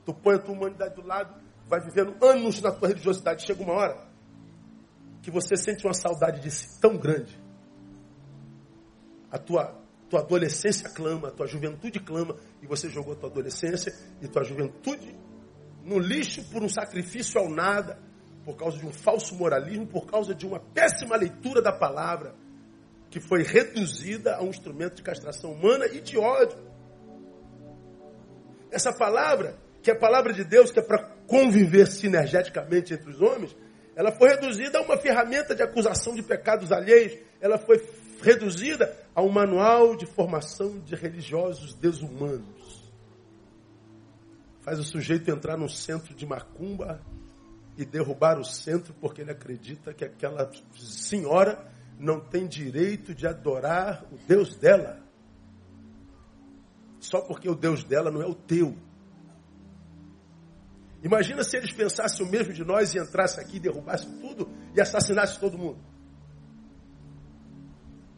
Speaker 1: Tu põe a tua humanidade do lado, vai vivendo anos na tua religiosidade. Chega uma hora que você sente uma saudade de si tão grande. A tua tua adolescência clama, tua juventude clama, e você jogou tua adolescência e tua juventude no lixo por um sacrifício ao nada, por causa de um falso moralismo, por causa de uma péssima leitura da palavra, que foi reduzida a um instrumento de castração humana e de ódio. Essa palavra, que é a palavra de Deus, que é para conviver sinergeticamente entre os homens, ela foi reduzida a uma ferramenta de acusação de pecados alheios, ela foi reduzida a um manual de formação de religiosos desumanos. Faz o sujeito entrar num centro de macumba e derrubar o centro porque ele acredita que aquela senhora não tem direito de adorar o Deus dela. Só porque o Deus dela não é o teu. Imagina se eles pensassem o mesmo de nós e entrassem aqui, derrubassem tudo e assassinassem todo mundo.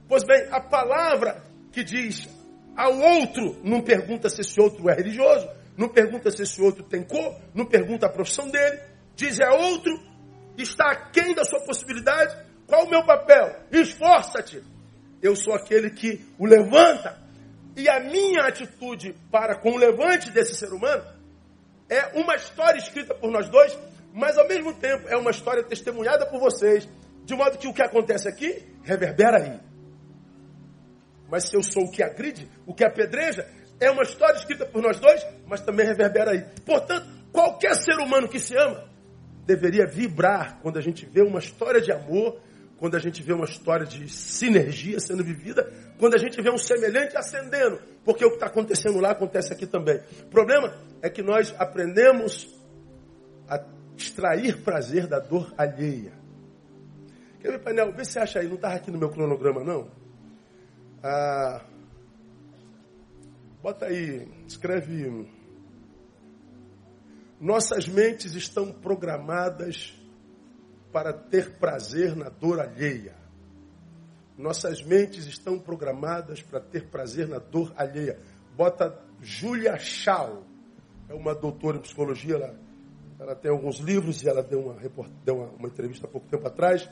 Speaker 1: Pois bem, a palavra que diz ao outro, não pergunta se esse outro é religioso, não pergunta se esse outro tem cor, não pergunta a profissão dele, diz é outro, está aquém da sua possibilidade, qual o meu papel? Esforça-te. Eu sou aquele que o levanta. E a minha atitude para com o levante desse ser humano é uma história escrita por nós dois, mas ao mesmo tempo é uma história testemunhada por vocês, de modo que o que acontece aqui reverbera aí. Mas se eu sou o que agride, o que apedreja, é uma história escrita por nós dois, mas também reverbera aí. Portanto, qualquer ser humano que se ama deveria vibrar quando a gente vê uma história de amor, quando a gente vê uma história de sinergia sendo vivida, quando a gente vê um semelhante ascendendo, porque o que está acontecendo lá acontece aqui também. O problema é que nós aprendemos a extrair prazer da dor alheia. Quer ver, painel? Vê se acha aí, não estava aqui no meu cronograma, não? Ah, bota aí, escreve. Nossas mentes estão programadas para ter prazer na dor alheia. Nossas mentes estão programadas para ter prazer na dor alheia. Bota Julia Shaw, é uma doutora em psicologia, ela, ela tem alguns livros e ela deu uma, deu uma, uma entrevista há pouco tempo atrás.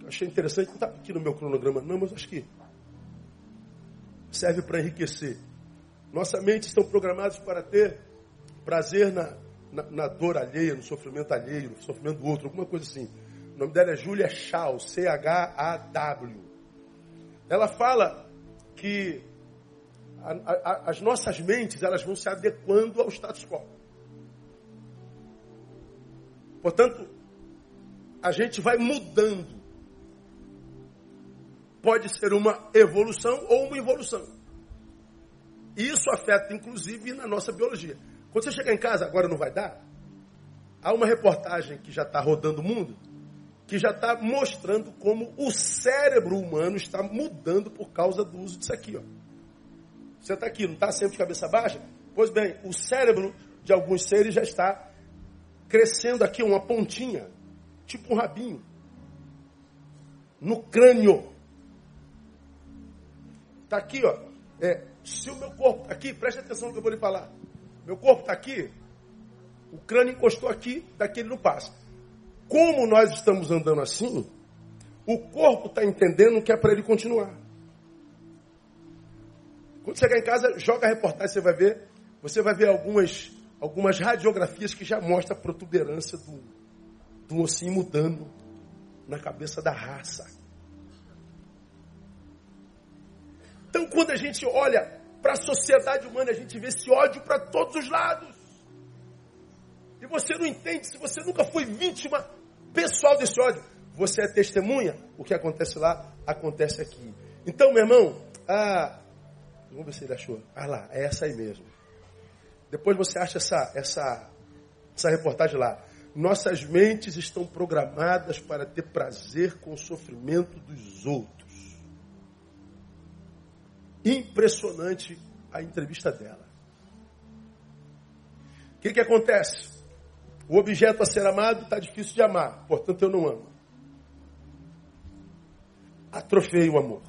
Speaker 1: Eu achei interessante, não está aqui no meu cronograma não, mas acho que serve para enriquecer. Nossa mente estão programados para ter prazer na, na, na, dor alheia, no sofrimento alheio, no sofrimento do outro, alguma coisa assim. O nome dela é Julia Shaw, C-H-A-W. Ela fala que a, a, as nossas mentes elas vão se adequando ao status quo. Portanto, a gente vai mudando pode ser uma evolução ou uma involução. E isso afeta, inclusive, na nossa biologia. Quando você chegar em casa, agora não vai dar, há uma reportagem que já está rodando o mundo, que já está mostrando como o cérebro humano está mudando por causa do uso disso aqui. Ó. Você está aqui, não está sempre de cabeça baixa? Pois bem, o cérebro de alguns seres já está crescendo aqui, uma pontinha, tipo um rabinho, no crânio. Está aqui, ó. É, se o meu corpo está aqui, preste atenção no que eu vou lhe falar. Meu corpo está aqui, o crânio encostou aqui, daqui ele não passa. Como nós estamos andando assim, o corpo está entendendo que é para ele continuar. Quando chegar em casa, joga a reportagem, você vai ver, você vai ver algumas, algumas radiografias que já mostram a protuberância do, do ossinho mudando na cabeça da raça. Então, quando a gente olha para a sociedade humana, a gente vê esse ódio para todos os lados. E você não entende, se você nunca foi vítima pessoal desse ódio, você é testemunha, o que acontece lá, acontece aqui. Então, meu irmão, ah, vamos ver se ele achou. Ah lá, é essa aí mesmo. Depois você acha essa, essa, essa reportagem lá. Nossas mentes estão programadas para ter prazer com o sofrimento dos outros. Impressionante a entrevista dela. O que, que acontece? O objeto a ser amado está difícil de amar, portanto eu não amo. Atrofei o amor.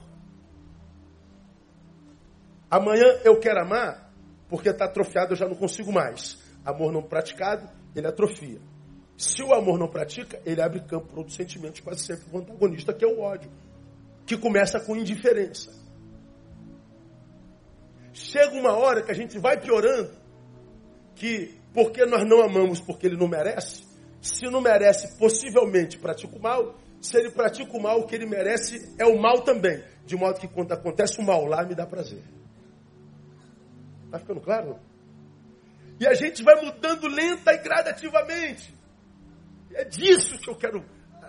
Speaker 1: Amanhã eu quero amar, porque está atrofiado eu já não consigo mais. Amor não praticado, ele atrofia. Se o amor não pratica, ele abre campo para outros sentimentos, quase sempre o antagonista, que é o ódio, que começa com indiferença. Chega uma hora que a gente vai piorando, que porque nós não amamos porque ele não merece, se não merece, possivelmente pratica o mal, se ele pratica o mal, o que ele merece é o mal também. De modo que quando acontece o mal lá, me dá prazer. Está ficando claro? E a gente vai mudando lenta e gradativamente. É disso que eu quero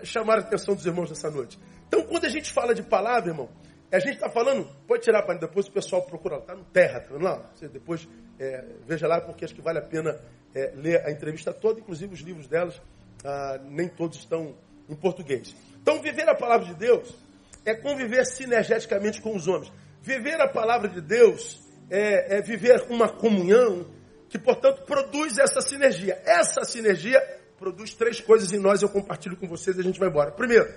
Speaker 1: chamar a atenção dos irmãos nessa noite. Então, quando a gente fala de palavra, irmão, a gente está falando, pode tirar para depois o pessoal procura, está no terra, tá lá. Você depois é, veja lá, porque acho que vale a pena é, ler a entrevista toda, inclusive os livros delas, ah, nem todos estão em português. Então, viver a palavra de Deus é conviver sinergeticamente com os homens. Viver a palavra de Deus é, é viver uma comunhão que, portanto, produz essa sinergia. Essa sinergia produz três coisas em nós, eu compartilho com vocês e a gente vai embora. Primeiro,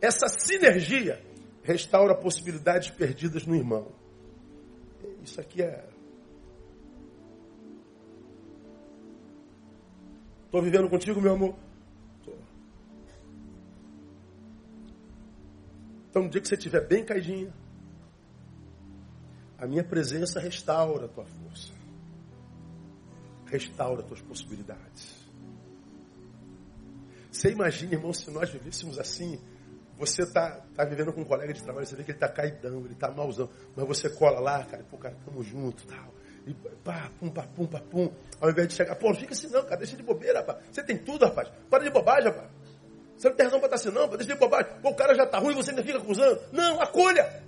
Speaker 1: essa sinergia restaura possibilidades perdidas no irmão. Isso aqui é. Estou vivendo contigo, meu amor? Tô. Então, no dia que você estiver bem caidinha, a minha presença restaura a tua força. Restaura as tuas possibilidades. Você imagina, irmão, se nós vivêssemos assim Você está tá vivendo com um colega de trabalho, você vê que ele está caidão, ele está malzão. Mas você cola lá, cara, pô, cara, tamo junto tal. E pá, pum, pá, pum, pá, pum. Ao invés de chegar, pô, não fica assim não, cara, deixa de bobeira, rapaz. Você tem tudo, rapaz. Para de bobagem, rapaz. Você não tem razão para estar assim, não, deixa de bobagem. Pô, o cara já está ruim, você ainda fica acusando. Não, acolha.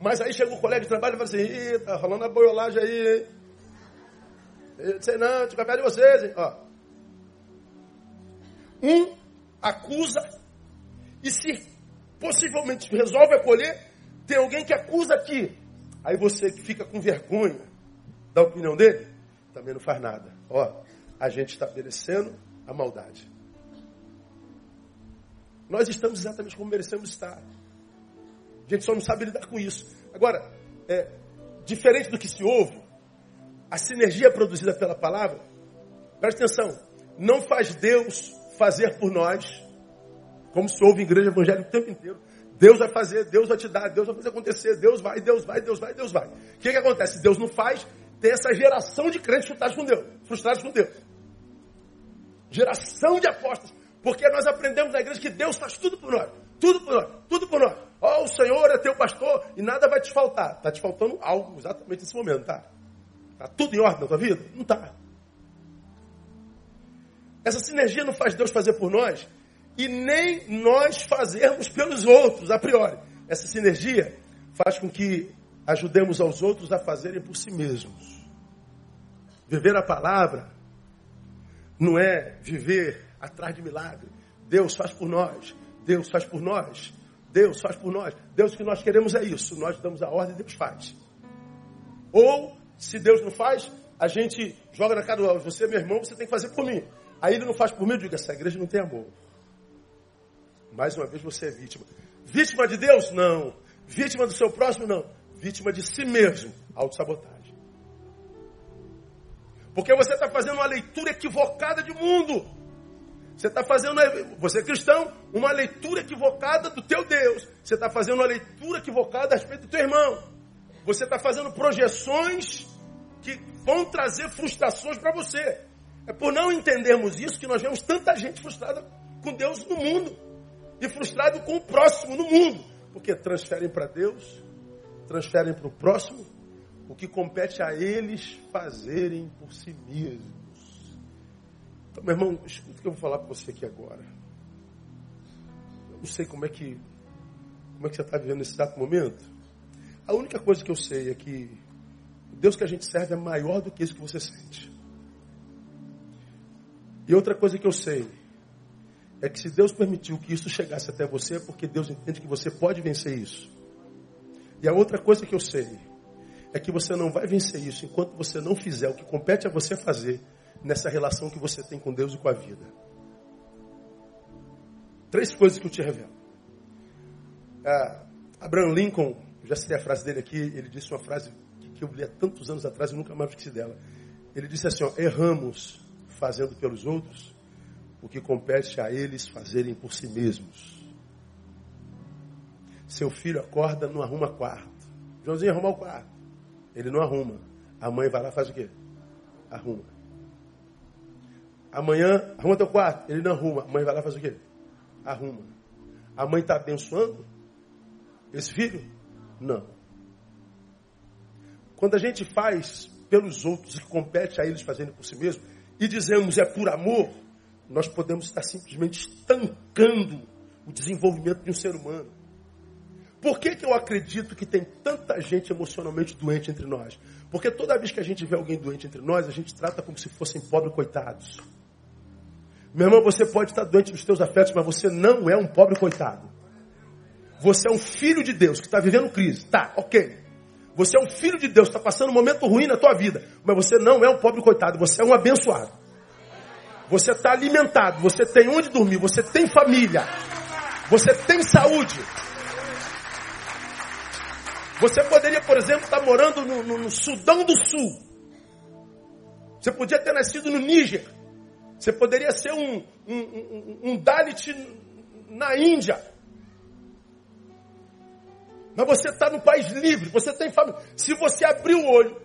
Speaker 1: Mas aí chega o colega de trabalho e fala assim, Ih, tá rolando a boiolagem aí, hein? Eu sei não, te perto de vocês, hein? Ó. Um acusa e se possivelmente resolve acolher, tem alguém que acusa aqui. Aí você que fica com vergonha da opinião dele, também não faz nada. Ó, a gente estabelecendo a maldade. Nós estamos exatamente como merecemos estar. A gente só não sabe lidar com isso. Agora, é, diferente do que se ouve, a sinergia produzida pela palavra, presta atenção, não faz Deus fazer por nós, como se ouve em igreja evangélica o tempo inteiro. Deus vai fazer, Deus vai te dar, Deus vai fazer acontecer, Deus vai, Deus vai, Deus vai, Deus vai. O que, que acontece? Deus não faz, tem essa geração de crentes frustrados com Deus, frustrados com Deus. Geração de apóstolos. Porque nós aprendemos na igreja que Deus faz tudo por nós. Tudo por nós, tudo por nós. Ó, oh, o Senhor é teu pastor e nada vai te faltar. Está te faltando algo exatamente nesse momento, tá? Está tudo em ordem na tua vida? Não está. Essa sinergia não faz Deus fazer por nós e nem nós fazermos pelos outros, a priori. Essa sinergia faz com que ajudemos aos outros a fazerem por si mesmos. Viver a palavra não é viver atrás de milagre. Deus faz por nós. Deus faz por nós. Deus faz por nós. Deus, o que nós queremos é isso. Nós damos a ordem, Deus faz. Ou, se Deus não faz, a gente joga na cara do. Você, meu irmão, você tem que fazer por mim. Aí ele não faz por mim, eu digo, essa igreja não tem amor. Mais uma vez você é vítima. Vítima de Deus? Não. Vítima do seu próximo? Não. Vítima de si mesmo. Autossabotagem. Porque você está fazendo uma leitura equivocada de mundo. Você está fazendo, você é cristão, uma leitura equivocada do teu Deus. Você está fazendo uma leitura equivocada a respeito do teu irmão. Você está fazendo projeções que vão trazer frustrações para você. É por não entendermos isso que nós vemos tanta gente frustrada com Deus no mundo. E frustrado com o próximo no mundo. Porque transferem para Deus, transferem para o próximo, o que compete a eles fazerem por si mesmos. Então, meu irmão, escuta o que eu vou falar para você aqui agora. Eu não sei como é que, como é que você está vivendo nesse exato momento. A única coisa que eu sei é que o Deus que a gente serve é maior do que isso que você sente. E outra coisa que eu sei é que se Deus permitiu que isso chegasse até você, é porque Deus entende que você pode vencer isso. E a outra coisa que eu sei é que você não vai vencer isso enquanto você não fizer o que compete a você fazer nessa relação que você tem com Deus e com a vida. Três coisas que eu te revelo. Ah, Abraham Lincoln, já citei a frase dele aqui, ele disse uma frase que eu li há tantos anos atrás e nunca mais esqueci dela. Ele disse assim: ó, erramos fazendo pelos outros o que compete a eles fazerem por si mesmos. Seu filho acorda, não arruma quarto. Joãozinho arruma o quarto. Ele não arruma. A mãe vai lá faz o quê? Arruma. Amanhã, arruma teu quarto. Ele não arruma. A mãe vai lá faz o quê? Arruma. A mãe está abençoando esse filho? Não. Quando a gente faz pelos outros e compete a eles fazerem por si mesmo, e dizemos é por amor, nós podemos estar simplesmente estancando o desenvolvimento de um ser humano. Por que, que eu acredito que tem tanta gente emocionalmente doente entre nós? Porque toda vez que a gente vê alguém doente entre nós, a gente trata como se fossem pobres coitados. Meu irmão, você pode estar doente nos teus afetos, mas você não é um pobre coitado. Você é um filho de Deus que está vivendo crise. Tá, ok. Você é um filho de Deus, está passando um momento ruim na tua vida. Mas você não é um pobre coitado, você é um abençoado. Você está alimentado, você tem onde dormir, você tem família, você tem saúde. Você poderia, por exemplo, estar morando no, no, no Sudão do Sul. Você podia ter nascido no Níger. Você poderia ser um, um, um, um Dalit na Índia. Mas você está no país livre, você tem família. Se você abrir o olho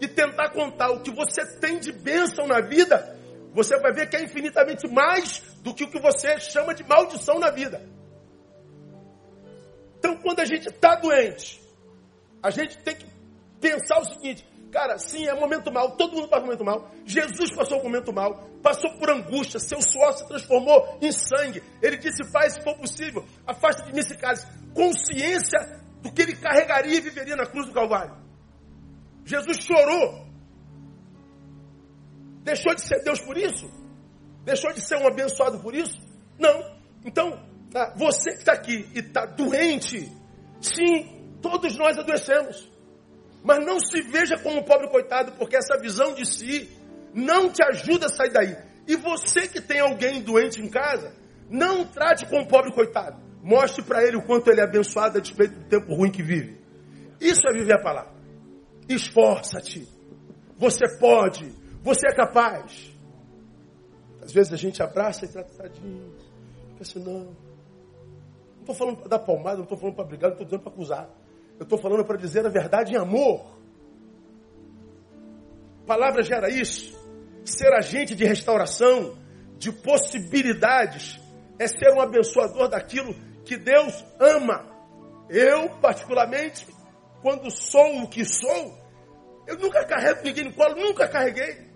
Speaker 1: e tentar contar o que você tem de bênção na vida, você vai ver que é infinitamente mais do que o que você chama de maldição na vida. Então, quando a gente está doente, a gente tem que pensar o seguinte: cara, sim, é momento mal, todo mundo passa momento mal. Jesus passou um momento mal, passou por angústia, seu suor se transformou em sangue. Ele disse: Pai, se for possível, afasta de mim esse cálice. Consciência do que ele carregaria e viveria na cruz do Calvário. Jesus chorou Deixou de ser Deus por isso? Deixou de ser um abençoado por isso? Não. Então, ah, você que está aqui e está doente, sim, todos nós adoecemos. Mas não se veja como um pobre coitado, porque essa visão de si não te ajuda a sair daí. E você que tem alguém doente em casa, não trate como um pobre coitado. Mostre para ele o quanto ele é abençoado a despeito do tempo ruim que vive. Isso é viver a palavra. Esforça-te. Você pode. Você é capaz. Às vezes a gente abraça e trata tadinho. Fica não. Não estou falando para dar palmada, não estou falando para brigar, não estou dizendo para acusar. Eu estou falando para dizer a verdade em amor. A palavra gera isso. Ser agente de restauração, de possibilidades, é ser um abençoador daquilo que Deus ama. Eu, particularmente, quando sou o que sou, eu nunca carrego ninguém no colo, nunca carreguei.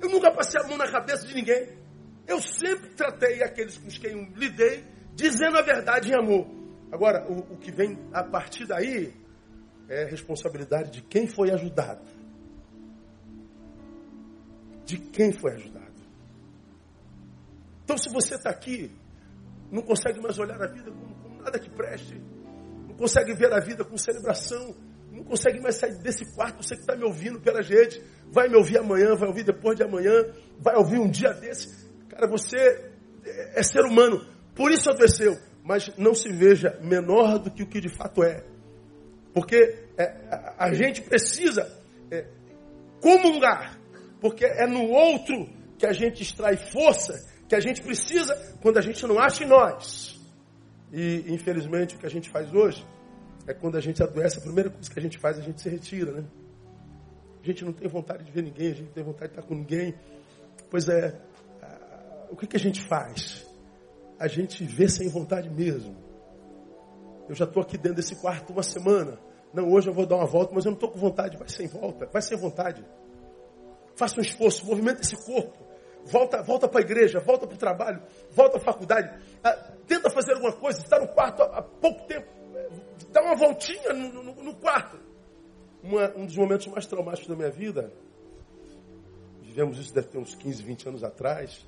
Speaker 1: Eu nunca passei a mão na cabeça de ninguém. Eu sempre tratei aqueles com quem lidei, dizendo a verdade em amor. Agora, o, o que vem a partir daí é responsabilidade de quem foi ajudado. De quem foi ajudado. Então, se você está aqui, não consegue mais olhar a vida como, como nada que preste, não consegue ver a vida com celebração, não consegue mais sair desse quarto, você que está me ouvindo pela gente, vai me ouvir amanhã, vai ouvir depois de amanhã, vai ouvir um dia desse. Cara, você é, é ser humano, por isso adoeceu, mas não se veja menor do que o que de fato é. Porque é, a, gente precisa é, comungar, porque é no outro que a gente extrai força, que a gente precisa quando a gente não acha em nós. E infelizmente o que a gente faz hoje é quando a gente adoece, a primeira coisa que a gente faz, a gente se retira, né? A gente não tem vontade de ver ninguém, a gente não tem vontade de estar com ninguém. Pois é, o que, que a gente faz? A gente vê sem vontade mesmo. Eu já estou aqui dentro desse quarto uma semana. Não, hoje eu vou dar uma volta, mas eu não estou com vontade. Vai sem volta, vai sem vontade. Faça um esforço, movimenta esse corpo. Volta, volta para a igreja, volta para o trabalho, volta à faculdade. Ah, tenta fazer alguma coisa, está no quarto há, há pouco tempo. Dá uma voltinha no, no, no quarto uma, um dos momentos mais traumáticos da minha vida, vivemos isso deve ter uns 15, 20 anos atrás.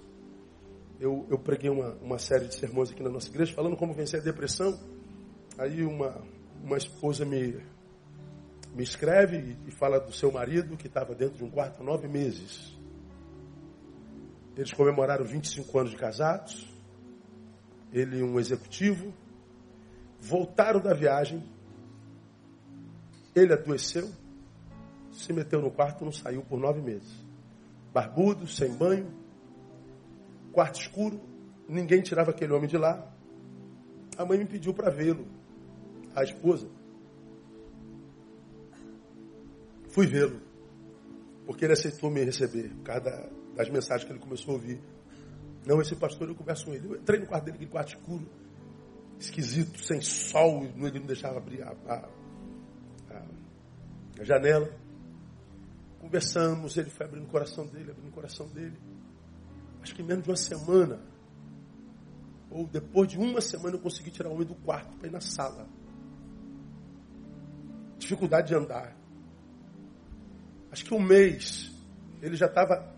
Speaker 1: Eu, eu preguei uma, uma série de sermões aqui na nossa igreja falando como vencer a depressão. Aí uma, uma esposa me, me escreve e, e fala do seu marido que estava dentro de um quarto há nove meses. Eles comemoraram 25 anos de casados. Ele, um executivo. Voltaram da viagem ele adoeceu, se meteu no quarto, não saiu por nove meses. Barbudo, sem banho, quarto escuro, ninguém tirava aquele homem de lá. A mãe me pediu para vê-lo, a esposa. Fui vê-lo, porque ele aceitou me receber, por causa das mensagens que ele começou a ouvir. Não, esse pastor, eu converso com ele. Eu entrei no quarto dele, aquele quarto escuro, esquisito, sem sol, ele não deixava abrir a, a a janela. Conversamos, ele foi abrindo o coração dele, abrindo o coração dele. Acho que em menos de uma semana, ou depois de uma semana, eu consegui tirar o homem do quarto para ir na sala. Dificuldade de andar. Acho que um mês, ele já estava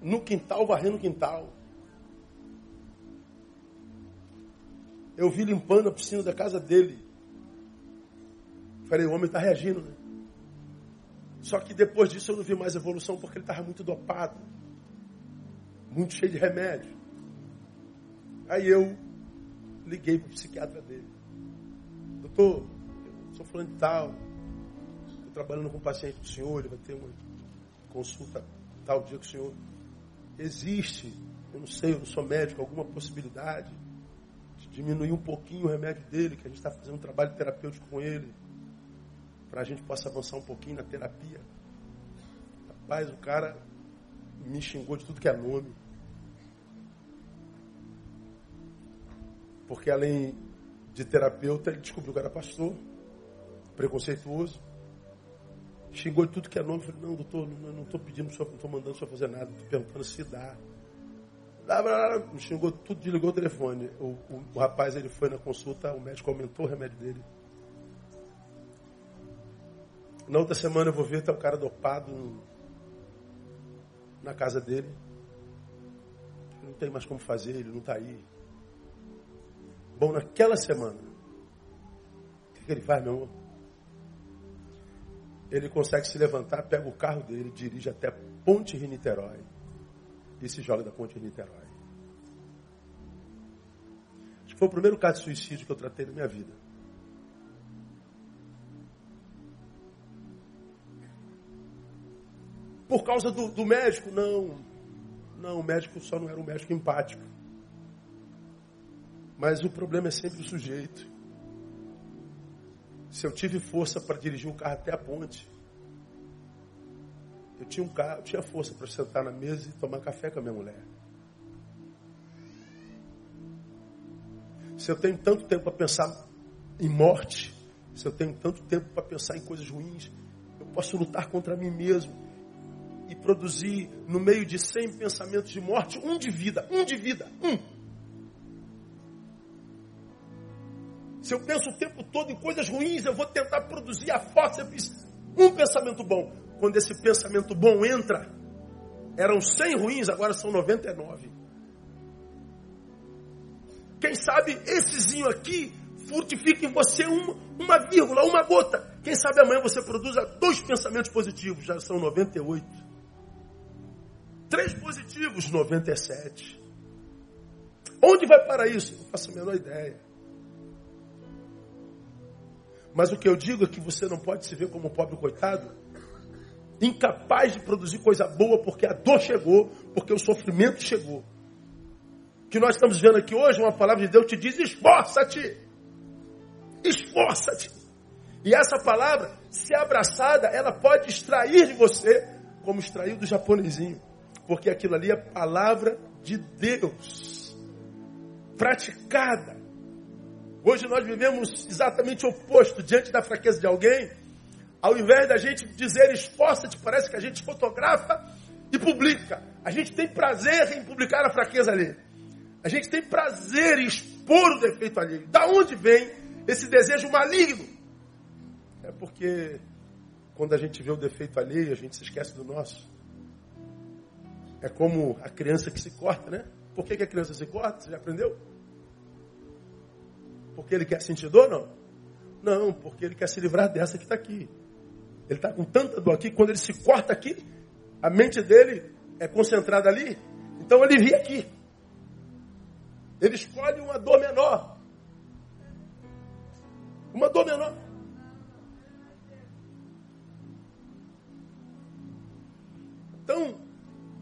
Speaker 1: no quintal, varrendo o quintal. Eu vi limpando a piscina da casa dele. Falei, o homem está reagindo, né? Só que depois disso eu não vi mais evolução porque ele estava muito dopado. Muito cheio de remédio. Aí eu liguei para o psiquiatra dele. Doutor, eu sou falando de tal. Estou trabalhando com um paciente do senhor, ele vai ter uma consulta tal dia com o senhor. Existe, eu não sei, eu não sou médico, alguma possibilidade de diminuir um pouquinho o remédio dele, que a gente está fazendo um trabalho terapêutico com ele para a gente possa avançar um pouquinho na terapia. Rapaz, o cara me xingou de tudo que é nome. Porque além de terapeuta, ele descobriu que era pastor, preconceituoso. Xingou tudo que é nome. Falei, não, doutor, não estou pedindo, não estou mandando o senhor fazer nada, estou perguntando se dá. Me xingou tudo, desligou o telefone. O, o, o, rapaz ele foi na consulta, o médico aumentou o remédio dele. Na outra semana eu vou ver, tem um cara dopado na casa dele. Não tem mais como fazer, ele não está aí. Bom, naquela semana, o que, que ele faz, meu amor? Ele consegue se levantar, pega o carro dele, dirige até Ponte Rio-Niterói e se joga da Ponte Rio-Niterói. Acho que foi o primeiro caso de suicídio que eu tratei na minha vida. Por causa do, do médico? Não. Não, o médico só não era um médico empático. Mas o problema é sempre o sujeito. Se eu tive força para dirigir o carro até a ponte, eu tinha um carro, eu tinha força para sentar na mesa e tomar café com a minha mulher. Se eu tenho tanto tempo para pensar em morte, se eu tenho tanto tempo para pensar em coisas ruins, eu posso lutar contra mim mesmo e produzir, no meio de 100 pensamentos de morte, um de vida, um de vida, um. Se eu penso o tempo todo em coisas ruins, eu vou tentar produzir a fósseis um pensamento bom. Quando esse pensamento bom entra, eram 100 ruins, agora são 99. Quem sabe essezinho aqui frutifica em você uma, uma vírgula, uma gota. Quem sabe amanhã você produza dois pensamentos positivos, já são 98. Três positivos, 97. Onde vai para isso? Não faço a menor ideia. Mas o que eu digo é que você não pode se ver como um pobre coitado, incapaz de produzir coisa boa porque a dor chegou, porque o sofrimento chegou. O que nós estamos vendo aqui hoje, uma palavra de Deus te diz: esforça-te, esforça-te. E essa palavra, se abraçada, ela pode extrair de você, como extraiu do japonesinho porque aquilo ali é palavra de Deus, praticada. Hoje nós vivemos exatamente o oposto, diante da fraqueza de alguém, ao invés da gente dizer esforça-te, parece que a gente fotografa e publica. A gente tem prazer em publicar a fraqueza ali. A gente tem prazer em expor o defeito ali. Da onde vem esse desejo maligno? É porque quando a gente vê o defeito ali, a gente se esquece do nosso. É como a criança que se corta, né? Por que, que a criança se corta? Você já aprendeu? Porque ele quer sentir dor, não? Não, porque ele quer se livrar dessa que está aqui. Ele está com tanta dor aqui, quando ele se corta aqui, a mente dele é concentrada ali, então ele vem aqui. Ele escolhe uma dor menor. Uma dor menor. Então,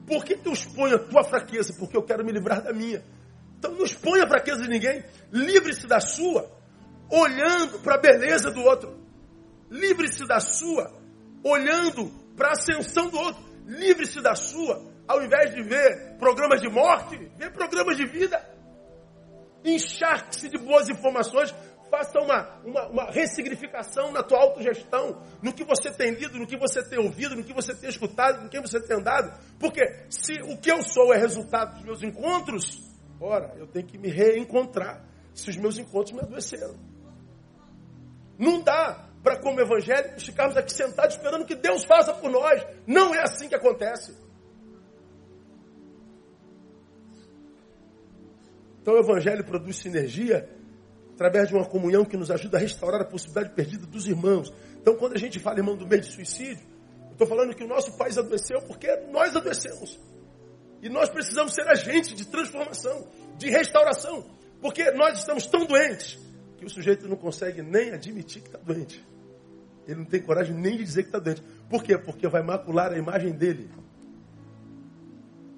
Speaker 1: por que, eu exponho a tua fraqueza? Porque eu quero me livrar da minha. Então não exponha a fraqueza de ninguém. Livre-se da sua, olhando para a beleza do outro. Livre-se da sua, olhando para a ascensão do outro. Livre-se da sua, ao invés de ver programas de morte, ver programas de vida. Encharque-se de boas informações, Faça uma, uma, uma ressignificação na tua autogestão, no que você tem lido, no que você tem ouvido, no que você tem escutado, no que você tem andado. Porque se o que eu sou é resultado dos meus encontros, ora, eu tenho que me reencontrar se os meus encontros me adoeceram. Não dá para, como evangélicos, ficarmos aqui sentados esperando que Deus faça por nós. Não é assim que acontece. Então o evangelho produz sinergia através de uma comunhão que nos ajuda a restaurar a possibilidade perdida dos irmãos. Então, quando a gente fala, irmão, do meio de suicídio, eu estou falando que o nosso país adoeceu porque nós adoecemos. E nós precisamos ser agentes de transformação, de restauração. Porque nós estamos tão doentes que o sujeito não consegue nem admitir que está doente. Ele não tem coragem nem de dizer que está doente. Por quê? Porque vai macular a imagem dele.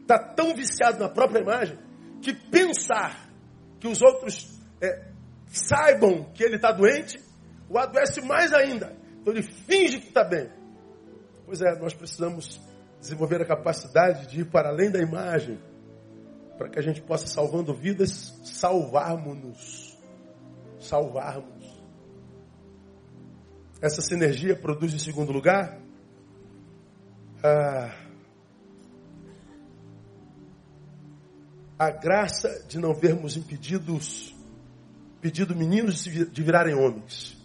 Speaker 1: Está tão viciado na própria imagem que pensar que os outros é, saibam que ele está doente, o adoece mais ainda. Então ele finge que está bem. Pois é, nós precisamos desenvolver a capacidade de ir para além da imagem, para que a gente possa, salvando vidas, salvarmos-nos. Salvarmos. Essa sinergia produz, em segundo lugar, a, a graça de não vermos impedidos, pedido meninos de virarem homens.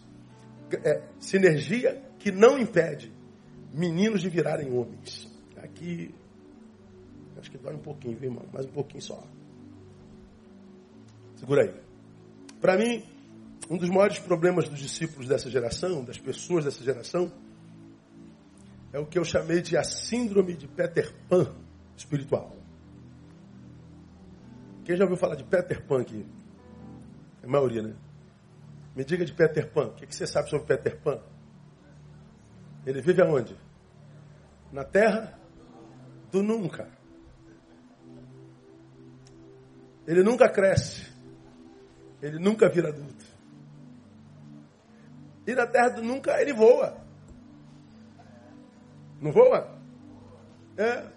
Speaker 1: É, sinergia que não impede meninos de virarem homens. Aqui, acho que dói um pouquinho, viu, irmão? Mais um pouquinho só. Segura aí. Para mim, um dos maiores problemas dos discípulos dessa geração, das pessoas dessa geração, é o que eu chamei de a síndrome de Peter Pan espiritual. Quem já ouviu falar de Peter Pan aqui? É a maioria, né? Me diga de Peter Pan. O que você sabe sobre Peter Pan? Ele vive aonde? Na terra do nunca. Ele nunca cresce. Ele nunca vira adulto. E na terra do nunca ele voa. Não voa? É.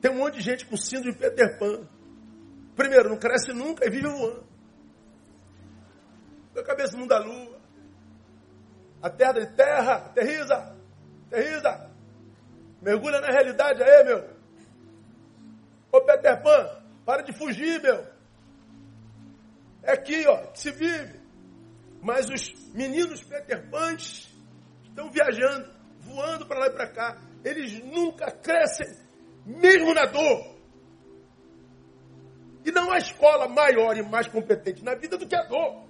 Speaker 1: Tem um monte de gente com síndrome de Peter Pan. Primeiro, não cresce nunca e vive voando. Com a cabeça mundo da lua. A terra de terra, aterriza, aterriza. Mergulha na realidade aí, meu. Ô Peter Pan, para de fugir, meu. É aqui, ó, que se vive. Mas os meninos Peter Pans estão viajando, voando para lá e para cá. Eles nunca crescem, mesmo na dor. E não há escola maior e mais competente na vida do que a dor.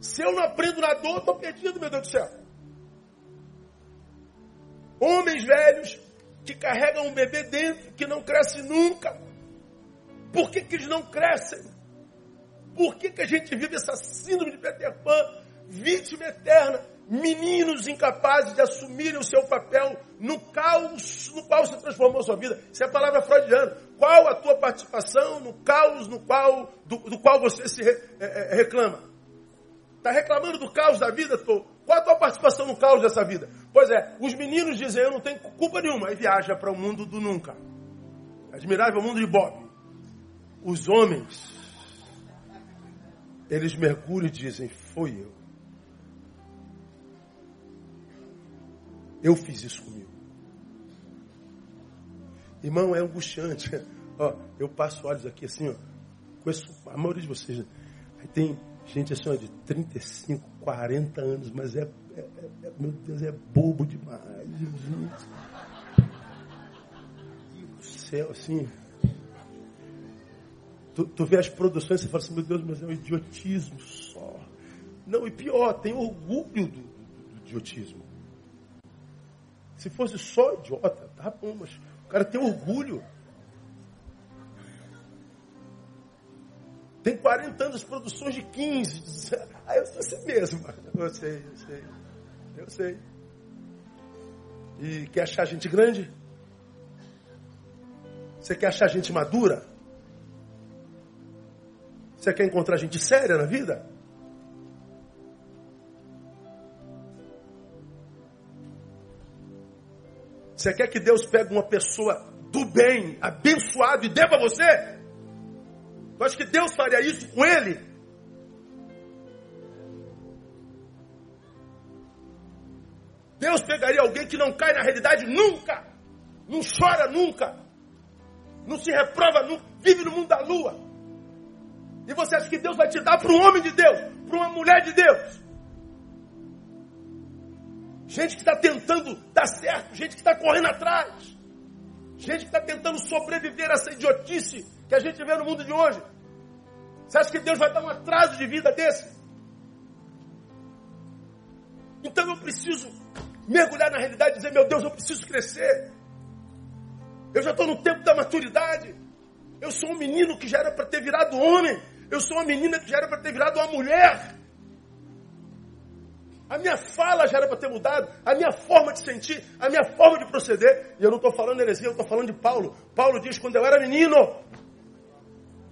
Speaker 1: Se eu não aprendo na dor, estou perdido, meu Deus do céu. Homens velhos que carregam um bebê dentro, que não cresce nunca. Por que, que eles não crescem? Por que, que a gente vive essa síndrome de Peter Pan, vítima eterna? Meninos incapazes de assumirem o seu papel no caos no qual se transformou sua vida. Isso é a palavra freudiana. Qual a tua participação no caos no qual, do, do qual você se re, é, é, reclama? Está reclamando do caos da vida? Tô. Qual a tua participação no caos dessa vida? Pois é, os meninos dizem, eu não tenho culpa nenhuma, e viaja para o mundo do nunca. Admirável mundo de Bob. Os homens eles mergulham e dizem: Foi eu. Eu fiz isso comigo. Irmão, é angustiante. ó, eu passo olhos aqui assim, ó. Conheço a maioria de vocês. Né? Aí tem gente assim, ó, de 35, 40 anos, mas é, é, é, meu Deus, é bobo demais. Deus do céu, assim. Tu, tu vê as produções e fala assim, meu Deus, mas é um idiotismo só. Não, e pior, tem orgulho do, do, do idiotismo. Se fosse só idiota, tá bom, mas o cara tem orgulho. Tem 40 anos, produções de 15. Aí eu sou assim mesmo. Eu sei, eu sei. Eu sei. E quer achar gente grande? Você quer achar gente madura? Você quer encontrar gente séria na vida? Você quer que Deus pegue uma pessoa do bem, abençoado e dê para você? Eu acho que Deus faria isso com ele. Deus pegaria alguém que não cai na realidade nunca, não chora nunca, não se reprova nunca, vive no mundo da lua. E você acha que Deus vai te dar para um homem de Deus, para uma mulher de Deus? Gente que está tentando dar certo, gente que está correndo atrás, gente que está tentando sobreviver a essa idiotice que a gente vê no mundo de hoje. Você acha que Deus vai dar um atraso de vida desse? Então eu preciso mergulhar na realidade e dizer: meu Deus, eu preciso crescer. Eu já estou no tempo da maturidade. Eu sou um menino que já era para ter virado homem. Eu sou uma menina que já era para ter virado uma mulher. A minha fala já era para ter mudado, a minha forma de sentir, a minha forma de proceder. E eu não estou falando heresia, eu estou falando de Paulo. Paulo diz: quando eu era menino,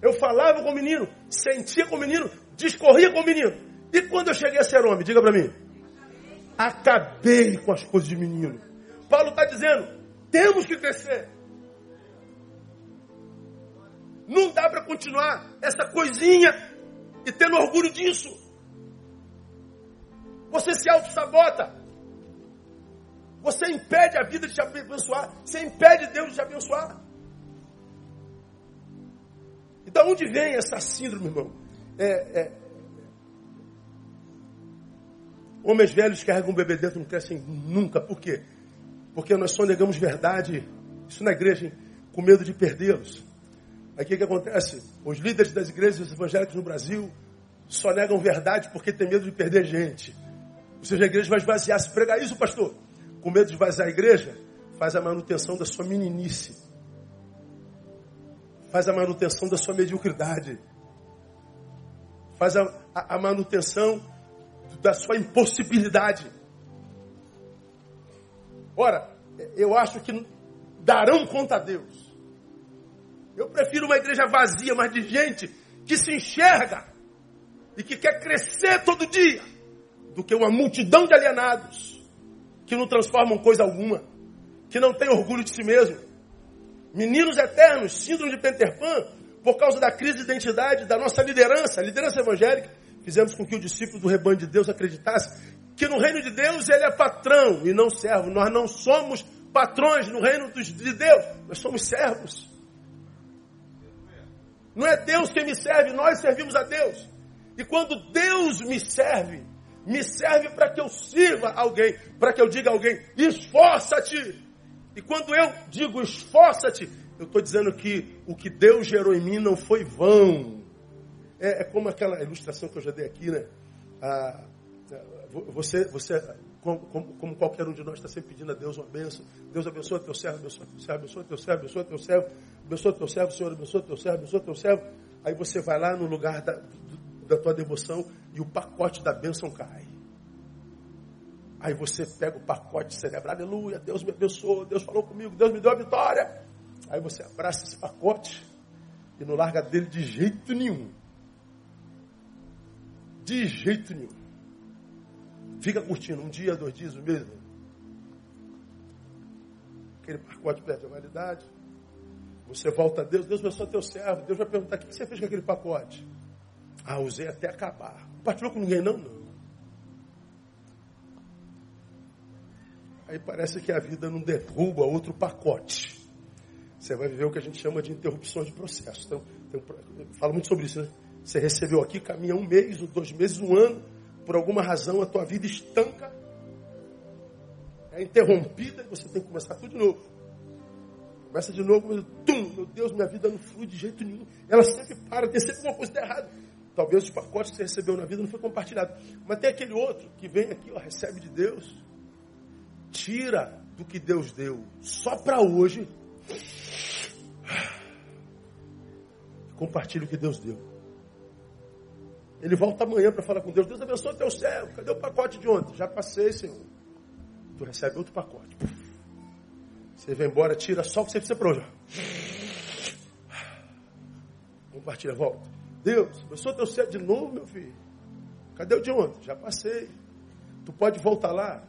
Speaker 1: eu falava com o menino, sentia com o menino, discorria com o menino. E quando eu cheguei a ser homem, diga para mim. Acabei com as coisas de menino. Paulo está dizendo: temos que crescer. Não dá para continuar essa coisinha e tendo orgulho disso. Você se auto-sabota. Você impede a vida de te abençoar. Você impede Deus de te abençoar. Então, onde vem essa síndrome, irmão? É, é... Homens velhos carregam um bebê dentro não crescem nunca. Por quê? Porque nós só negamos verdade, isso na igreja, hein? com medo de perdê-los. Aí o que, que acontece? Os líderes das igrejas evangélicas no Brasil só negam verdade porque tem medo de perder gente. Ou seja, a igreja vai esvaziar. Se pregar isso, pastor, com medo de esvaziar a igreja, faz a manutenção da sua meninice. Faz a manutenção da sua mediocridade. Faz a, a, manutenção da sua impossibilidade. Ora, eu acho que darão conta a Deus. Eu prefiro uma igreja vazia, mas de gente que se enxerga e que quer crescer todo dia, do que uma multidão de alienados que não transformam coisa alguma, que não tem orgulho de si mesmo. Meninos eternos, síndrome de Peter Pan, por causa da crise de identidade da nossa liderança, liderança evangélica, fizemos com que o discípulo do rebanho de Deus acreditasse que no reino de Deus ele é patrão e não servo. Nós não somos patrões no reino de Deus, nós somos servos. Não é Deus quem me serve, nós servimos a Deus. E quando Deus me serve, me serve para que eu sirva alguém, para que eu diga a alguém, esforça-te. E quando eu digo esforça-te, eu estou dizendo que o que Deus gerou em mim não foi vão. É, é como aquela ilustração que eu já dei aqui, né? Ah, você, você como, como, qualquer um de nós está sempre pedindo a Deus uma bênção. Deus abençoa teu servo, abençoa teu servo, abençoa teu servo, abençoa teu servo, abençoa teu servo, Senhor, abençoa teu servo, abençoa teu servo. Aí você vai lá no lugar da, da tua devoção e o pacote da bênção cai. Aí você pega o pacote celebra, aleluia, Deus me abençoou, Deus falou comigo, Deus me deu a vitória. Aí você abraça esse pacote e não larga dele de jeito nenhum. De jeito nenhum. Fica curtindo um dia, dois dias, um mês. Aquele pacote perde a validade. Você volta a Deus, Deus abençoa teu servo. Deus vai perguntar: o que você fez com aquele pacote? Ah, usei até acabar. Compartilhou com ninguém, não? Não. Aí parece que a vida não derruba outro pacote. Você vai viver o que a gente chama de interrupção de processo. Então, eu falo muito sobre isso, né? Você recebeu aqui, caminha um mês, dois meses, um ano por alguma razão a tua vida estanca, é interrompida e você tem que começar tudo de novo. Começa de novo, mas, tum, meu Deus, minha vida não flui de jeito nenhum. Ela sempre para, tem sempre uma coisa errada. Talvez os pacotes que você recebeu na vida não foi compartilhado. Mas tem aquele outro que vem aqui, ó, recebe de Deus, tira do que Deus deu só para hoje, compartilha o que Deus deu. Ele volta amanhã para falar com Deus. Deus abençoe teu céu. Cadê o pacote de ontem? Já passei, Senhor. Tu recebe outro pacote. Você vai embora, tira só o que você precisa para hoje. Compartilha, volta. Deus, abençoe teu céu de novo, meu filho. Cadê o de ontem? Já passei. Tu pode voltar lá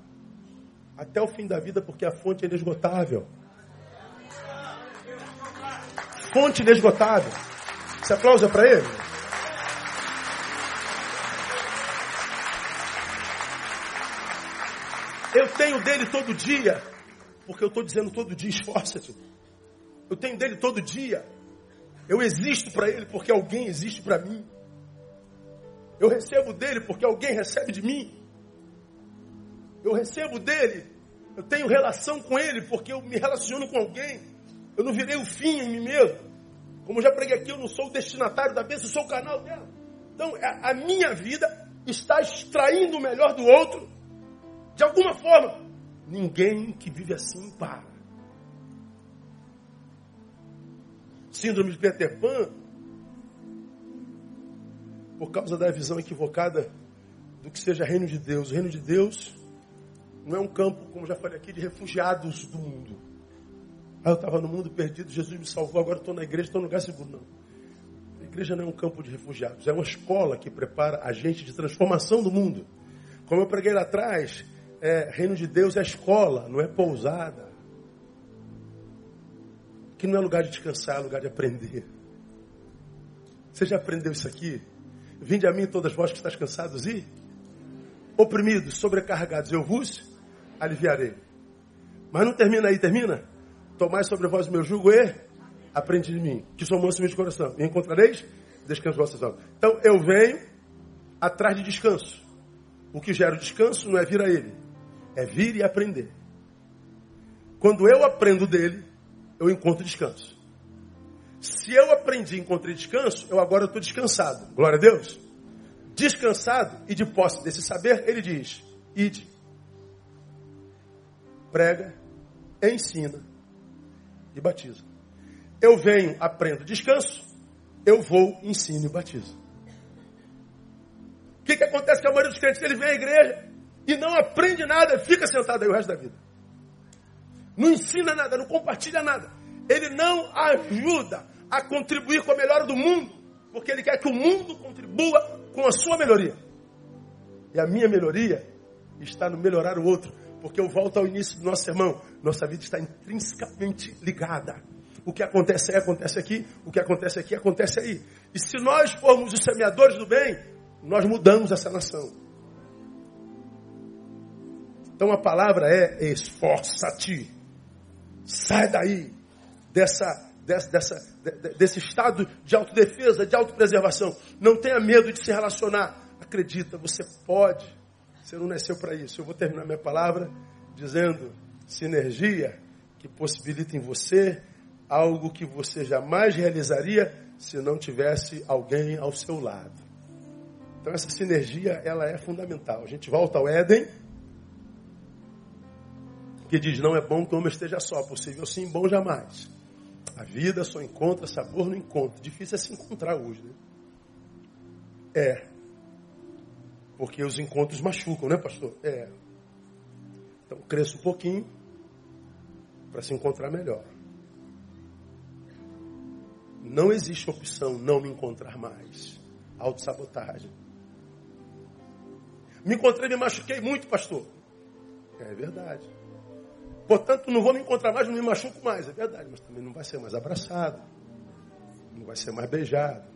Speaker 1: até o fim da vida, porque a fonte é inesgotável. Fonte inesgotável. Você aplausa para ele? Eu tenho dele todo dia, porque eu estou dizendo todo dia, esforça-te. Eu tenho dele todo dia. Eu existo para ele porque alguém existe para mim. Eu recebo dele porque alguém recebe de mim. Eu recebo dele, eu tenho relação com ele porque eu me relaciono com alguém. Eu não virei o fim em mim mesmo. Como já preguei aqui, eu não sou o destinatário da bênção, eu sou o canal dela. Então, a minha vida está extraindo o melhor do outro de alguma forma. Ninguém que vive assim para. Síndrome de Peter Pan, por causa da visão equivocada do que seja reino de Deus. O reino de Deus não é um campo, como já falei aqui, de refugiados do mundo. Ah, eu estava no mundo perdido, Jesus me salvou, agora estou na igreja, estou no lugar seguro. Não. A igreja não é um campo de refugiados, é uma escola que prepara a gente de transformação do mundo. Como eu preguei lá atrás, é, reino de Deus é escola, não é pousada. Que não é lugar de descansar, é lugar de aprender. Você já aprendeu isso aqui? Vinde a mim todas vós que estáis cansados e oprimidos, sobrecarregados, eu vos aliviarei. Mas não termina aí, termina? Tomai sobre vós o meu jugo e aprende de mim, que sou manso de coração. E encontrareis descanso vossas almas. Então eu venho atrás de descanso. O que gera o descanso não é vir a ele, é vir e aprender. Quando eu aprendo dele, eu encontro descanso. Se eu aprendi e encontrei descanso, eu agora estou descansado. Glória a Deus. Descansado e de posse desse saber, ele diz: ide, prega, ensina e batiza. Eu venho, aprendo, descanso, eu vou, ensino e batizo. O que, que acontece com a maioria dos crentes? Ele vem à igreja e não aprende nada, fica sentado aí o resto da vida. Não ensina nada, não compartilha nada. Ele não ajuda a contribuir com a melhora do mundo, porque ele quer que o mundo contribua com a sua melhoria. E a minha melhoria está no melhorar o outro, porque eu volto ao início do nosso sermão. Nossa vida está intrinsecamente ligada. O que acontece aí, acontece aqui. O que acontece aqui, acontece aí. E se nós formos os semeadores do bem, nós mudamos essa nação. Então a palavra é esforça-te. Sai daí dessa, dessa, dessa, desse estado de autodefesa, de autopreservação. Não tenha medo de se relacionar. Acredita, você pode. Você não nasceu para isso. Eu vou terminar minha palavra dizendo sinergia que possibilita em você algo que você jamais realizaria se não tivesse alguém ao seu lado. Então essa sinergia ela é fundamental. A gente volta ao Éden, que diz não é bom que o homem esteja só, possível sim, bom jamais. A vida só encontra sabor no encontro. Difícil é se encontrar hoje, né? É. Porque os encontros machucam, né, pastor? É. Então cresça um pouquinho para se encontrar melhor. Não existe opção não me encontrar mais. Autossabotagem. Me encontrei, me machuquei muito, pastor. É verdade. Portanto, não vou me encontrar mais, não me machuco mais. É verdade, mas também não vai ser mais abraçado. Não vai ser mais beijado.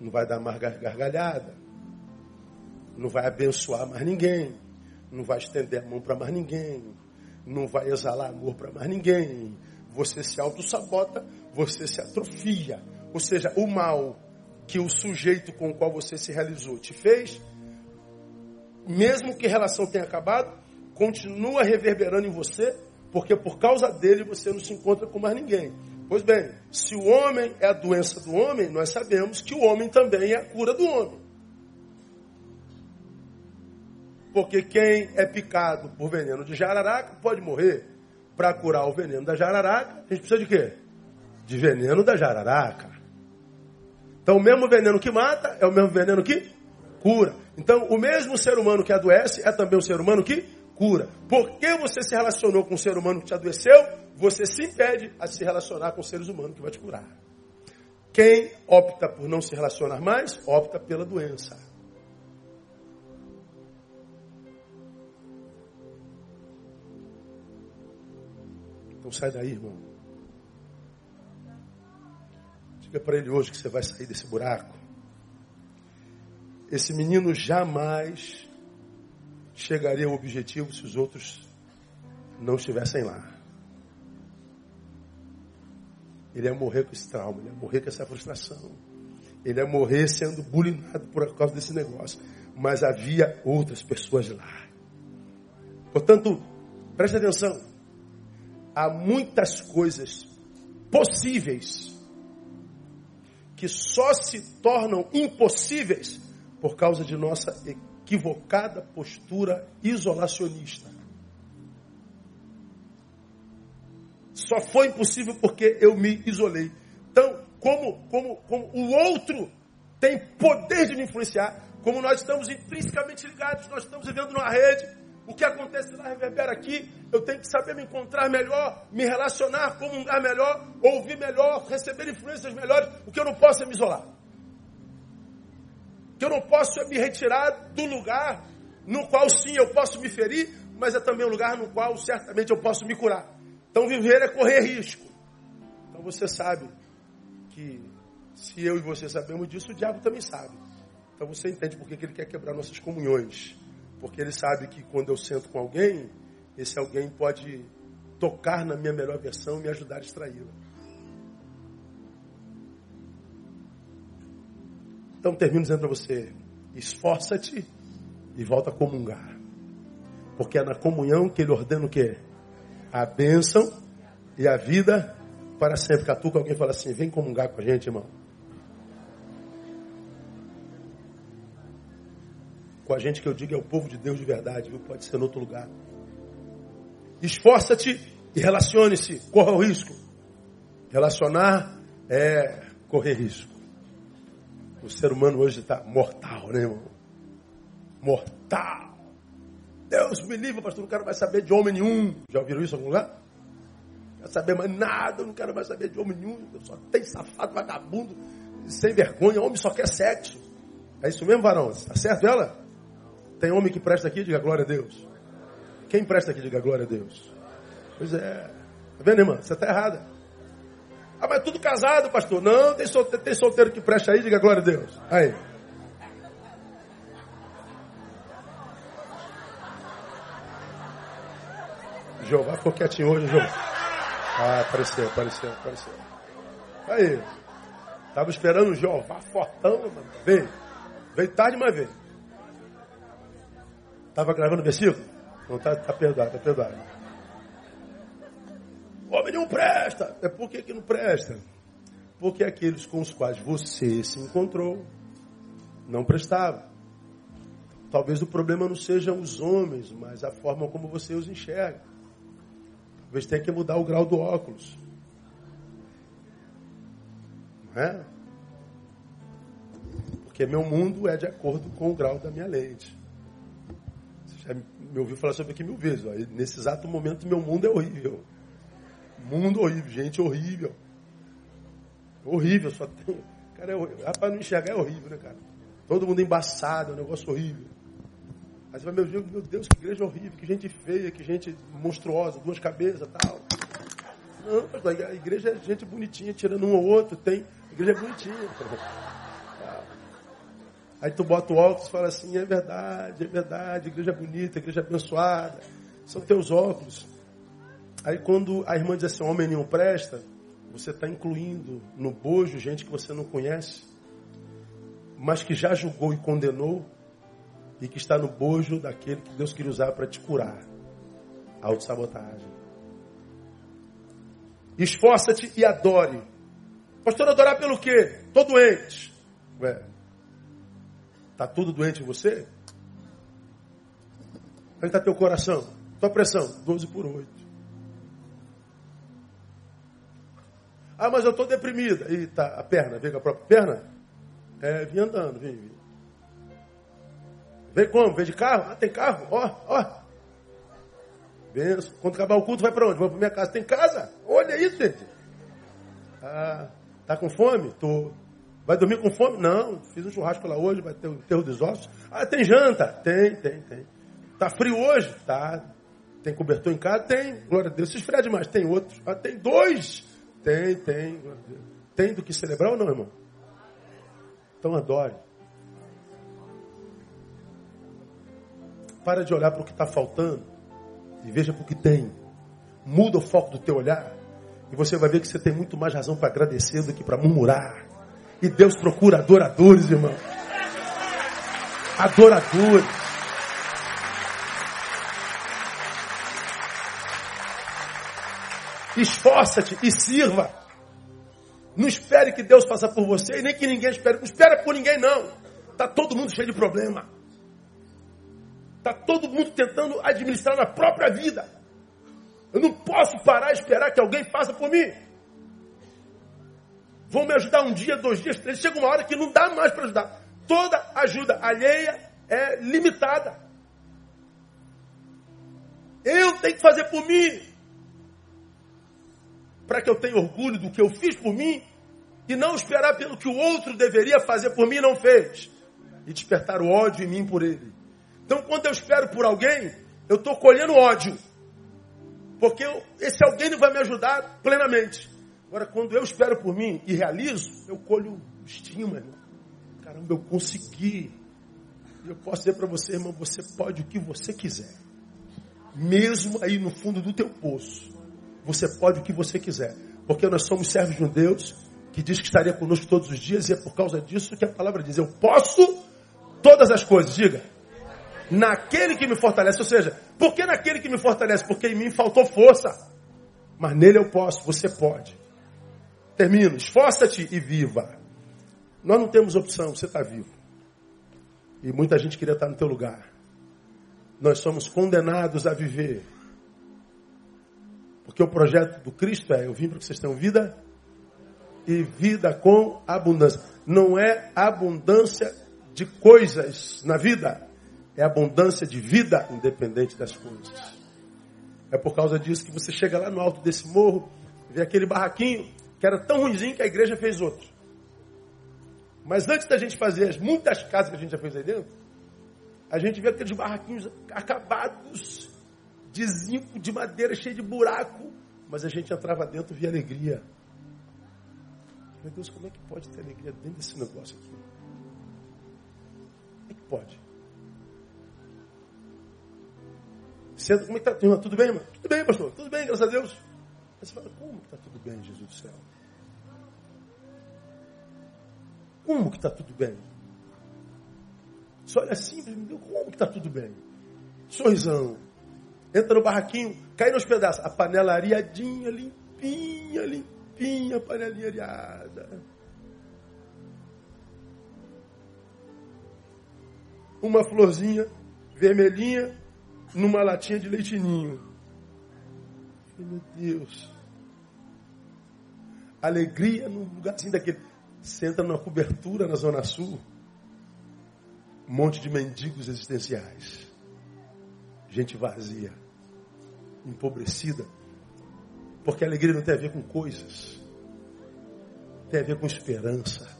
Speaker 1: Não vai dar mais gargalhada. Não vai abençoar mais ninguém. Não vai estender a mão para mais ninguém. Não vai exalar amor para mais ninguém você se auto-sabota, você se atrofia. Ou seja, o mal que o sujeito com o qual você se realizou te fez, mesmo que a relação tenha acabado, continua reverberando em você, porque por causa dele você não se encontra com mais ninguém. Pois bem, se o homem é a doença do homem, nós sabemos que o homem também é a cura do homem. Porque quem é picado por veneno de jararaca pode morrer para curar o veneno da jararaca, a gente precisa de quê? De veneno da jararaca. Então, o mesmo veneno que mata é o mesmo veneno que cura. Então, o mesmo ser humano que adoece é também o ser humano que cura. Porque você se relacionou com um ser humano que te adoeceu, você se impede a se relacionar com seres humanos que vai te curar. Quem opta por não se relacionar mais, opta pela doença. Então sai daí, irmão. Diga para ele hoje que você vai sair desse buraco. Esse menino jamais chegaria ao objetivo se os outros não estivessem lá. Ele ia morrer com esse trauma, ele ia morrer com essa frustração. Ele ia morrer sendo bulinado por causa desse negócio. Mas havia outras pessoas lá. Portanto, preste atenção há muitas coisas possíveis que só se tornam impossíveis por causa de nossa equivocada postura isolacionista. Só foi impossível porque eu me isolei. Então, como, como, como o outro tem poder de me influenciar, como nós estamos intrinsecamente ligados, nós estamos vivendo numa rede, o que acontece lá reverbera aqui. Eu tenho que saber me encontrar melhor, me relacionar, comungar melhor, ouvir melhor, receber influências melhores. O que eu não posso é me isolar. O que eu não posso é me retirar do lugar no qual sim eu posso me ferir, mas é também um lugar no qual certamente eu posso me curar. Então viver é correr risco. Então você sabe que se eu e você sabemos disso, o diabo também sabe. Então você entende por que ele quer quebrar nossas comunhões. Porque ele sabe que quando eu sento com alguém, esse alguém pode tocar na minha melhor versão e me ajudar a extraí-la. Então termino dizendo para você: esforça-te e volta a comungar. Porque é na comunhão que ele ordena o quê? A bênção e a vida para sempre. Catuca, alguém fala assim: vem comungar com a gente, irmão. Com a gente que eu digo é o povo de Deus de verdade, viu? Pode ser em outro lugar. Esforça-te e relacione-se, corra o risco. Relacionar é correr risco. O ser humano hoje está mortal, né, irmão? Mortal. Deus me livre, pastor, não quero mais saber de homem nenhum. Já ouviram isso em algum lugar? Não quero saber mais nada, não quero mais saber de homem nenhum. Só tem safado, vagabundo, sem vergonha. Homem só quer sexo. É isso mesmo, varão? Está certo ela? Tem homem que presta aqui? Diga glória a Deus. Quem presta aqui? Diga glória a Deus. Pois é. Tá vendo, irmã? Você está errada. Ah, mas tudo casado, pastor. Não, tem solteiro, tem solteiro que presta aí, diga glória a Deus. Aí. Jeová ficou quietinho hoje, Jeová. Ah, apareceu, apareceu, apareceu. Aí. Tava esperando o Jeová fortão, mano. Veio. Veio tarde, mas veio. Tava gravando o versículo? Não, tá, tá perdoado, tá perdoado. Homem não presta. É por que, que não presta? Porque aqueles com os quais você se encontrou não prestavam. Talvez o problema não sejam os homens, mas a forma como você os enxerga. Talvez tenha que mudar o grau do óculos. Não é? Porque meu mundo é de acordo com o grau da minha lente. Já me ouviu falar sobre aqui mil vezes. Ó. Nesse exato momento, meu mundo é horrível. Mundo horrível, gente horrível. Horrível, só tem. Cara, é horrível. Rapaz, não enxergar é horrível, né, cara? Todo mundo embaçado, é um negócio horrível. Aí você vai, meu Deus, meu Deus, que igreja horrível, que gente feia, que gente monstruosa, duas cabeças tal. Não, a igreja é gente bonitinha, tirando um ou outro, tem. A igreja é bonitinha. Aí tu bota o óculos e fala assim, é verdade, é verdade, igreja bonita, igreja abençoada. São teus óculos. Aí quando a irmã diz assim, homem nenhum presta, você está incluindo no bojo gente que você não conhece, mas que já julgou e condenou, e que está no bojo daquele que Deus queria usar para te curar. Autossabotagem. Esforça-te e adore. Pastor, adorar pelo quê? Estou doente. Ué, está tudo doente em você? Onde está teu coração? Tua pressão? 12 por 8. Ah, mas eu estou deprimida. E tá, a perna, vem com a própria perna? É, vim andando, vem, vem. Vem como? Vem de carro? Ah, tem carro? Ó, ó. Benção. Quando acabar o culto, vai para onde? Vou para minha casa. Tem casa? Olha isso, gente. Ah, tá com fome? Tô. Vai dormir com fome? Não. Fiz um churrasco lá hoje, vai ter o enterro dos ossos. Ah, tem janta? Tem, tem, tem. Tá frio hoje? Tá. Tem cobertor em casa? Tem. Glória a Deus. Se esfriar demais, tem outro. Ah, tem dois. Tem, tem. Tem do que celebrar ou não, irmão? Então adore. Para de olhar para o que está faltando e veja para o que tem. Muda o foco do teu olhar e você vai ver que você tem muito mais razão para agradecer do que para murmurar. E Deus procura adoradores, irmão. Adoradores. Esforça-te e sirva. Não espere que Deus faça por você e nem que ninguém espere. Não espere por ninguém, não. Está todo mundo cheio de problema. Está todo mundo tentando administrar na própria vida. Eu não posso parar e esperar que alguém faça por mim. Vão me ajudar um dia, dois dias, três. Chega uma hora que não dá mais para ajudar. Toda ajuda alheia é limitada. Eu tenho que fazer por mim para que eu tenha orgulho do que eu fiz por mim e não esperar pelo que o outro deveria fazer por mim e não fez. E despertar o ódio em mim por ele. Então, quando eu espero por alguém, eu estou colhendo ódio. Porque eu, esse alguém não vai me ajudar plenamente. Agora, quando eu espero por mim e realizo, eu colho estima. Irmão. Caramba, eu consegui. E eu posso dizer para você, irmão, você pode o que você quiser. Mesmo aí no fundo do teu poço. Você pode o que você quiser. Porque nós somos servos de um Deus que diz que estaria conosco todos os dias. E é por causa disso que a palavra diz. Eu posso todas as coisas. Diga naquele que me fortalece. Ou seja, por que naquele que me fortalece? Porque em mim faltou força. Mas nele eu posso, você pode. Termino. Esforça-te e viva. Nós não temos opção, você está vivo. E muita gente queria estar no teu lugar. Nós somos condenados a viver. Porque o projeto do Cristo é: eu vim para que vocês tenham vida e vida com abundância. Não é abundância de coisas na vida, é abundância de vida independente das coisas. É por causa disso que você chega lá no alto desse morro, vê aquele barraquinho que era tão ruimzinho que a igreja fez outro. Mas antes da gente fazer as muitas casas que a gente já fez aí dentro, a gente vê aqueles barraquinhos acabados, de zinco, de madeira, cheio de buraco. Mas a gente entrava dentro e via alegria. Meu Deus, como é que pode ter alegria dentro desse negócio aqui? Como é que pode? Senta, como é que está? Tudo bem, irmão? Tudo bem, pastor? Tudo bem, graças a Deus. Aí você fala, como que está tudo bem, Jesus do céu? Como que está tudo bem? Você olha assim, como que está tudo bem? Sorrisão. Entra no barraquinho, cai nos pedaços. A panela areadinha, limpinha, limpinha, panelinha areada. Uma florzinha vermelhinha, numa latinha de leitinho. Meu Deus. Alegria num lugarzinho daquele. Senta numa cobertura na Zona Sul. Um monte de mendigos existenciais. Gente vazia. Empobrecida. Porque a alegria não tem a ver com coisas. Tem a ver com esperança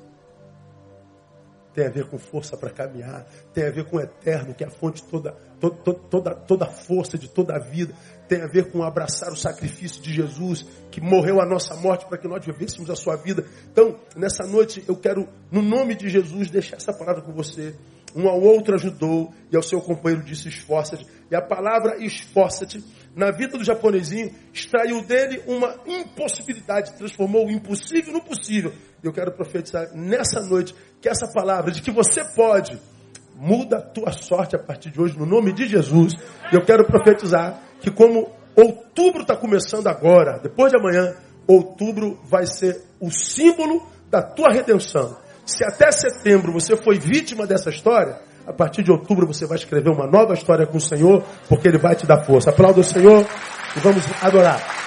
Speaker 1: tem a ver com força para caminhar, tem a ver com o eterno, que é a fonte toda, toda, toda, toda força de toda a vida, tem a ver com abraçar o sacrifício de Jesus, que morreu a nossa morte para que nós vivêssemos a sua vida. Então, nessa noite, eu quero, no nome de Jesus, deixar essa palavra com você. Um ao outro ajudou, e ao seu companheiro disse: esforça-te. E a palavra esforça-te, na vida do japonesinho, extraiu dele uma impossibilidade, transformou o impossível no possível. E eu quero profetizar nessa noite que essa palavra de que você pode, muda a tua sorte a partir de hoje, no nome de Jesus. E eu quero profetizar que, como outubro está começando agora, depois de amanhã, outubro vai ser o símbolo da tua redenção. Se até setembro você foi vítima dessa história, a partir de outubro você vai escrever uma nova história com o Senhor, porque Ele vai te dar força. Aplauda o Senhor e vamos adorar.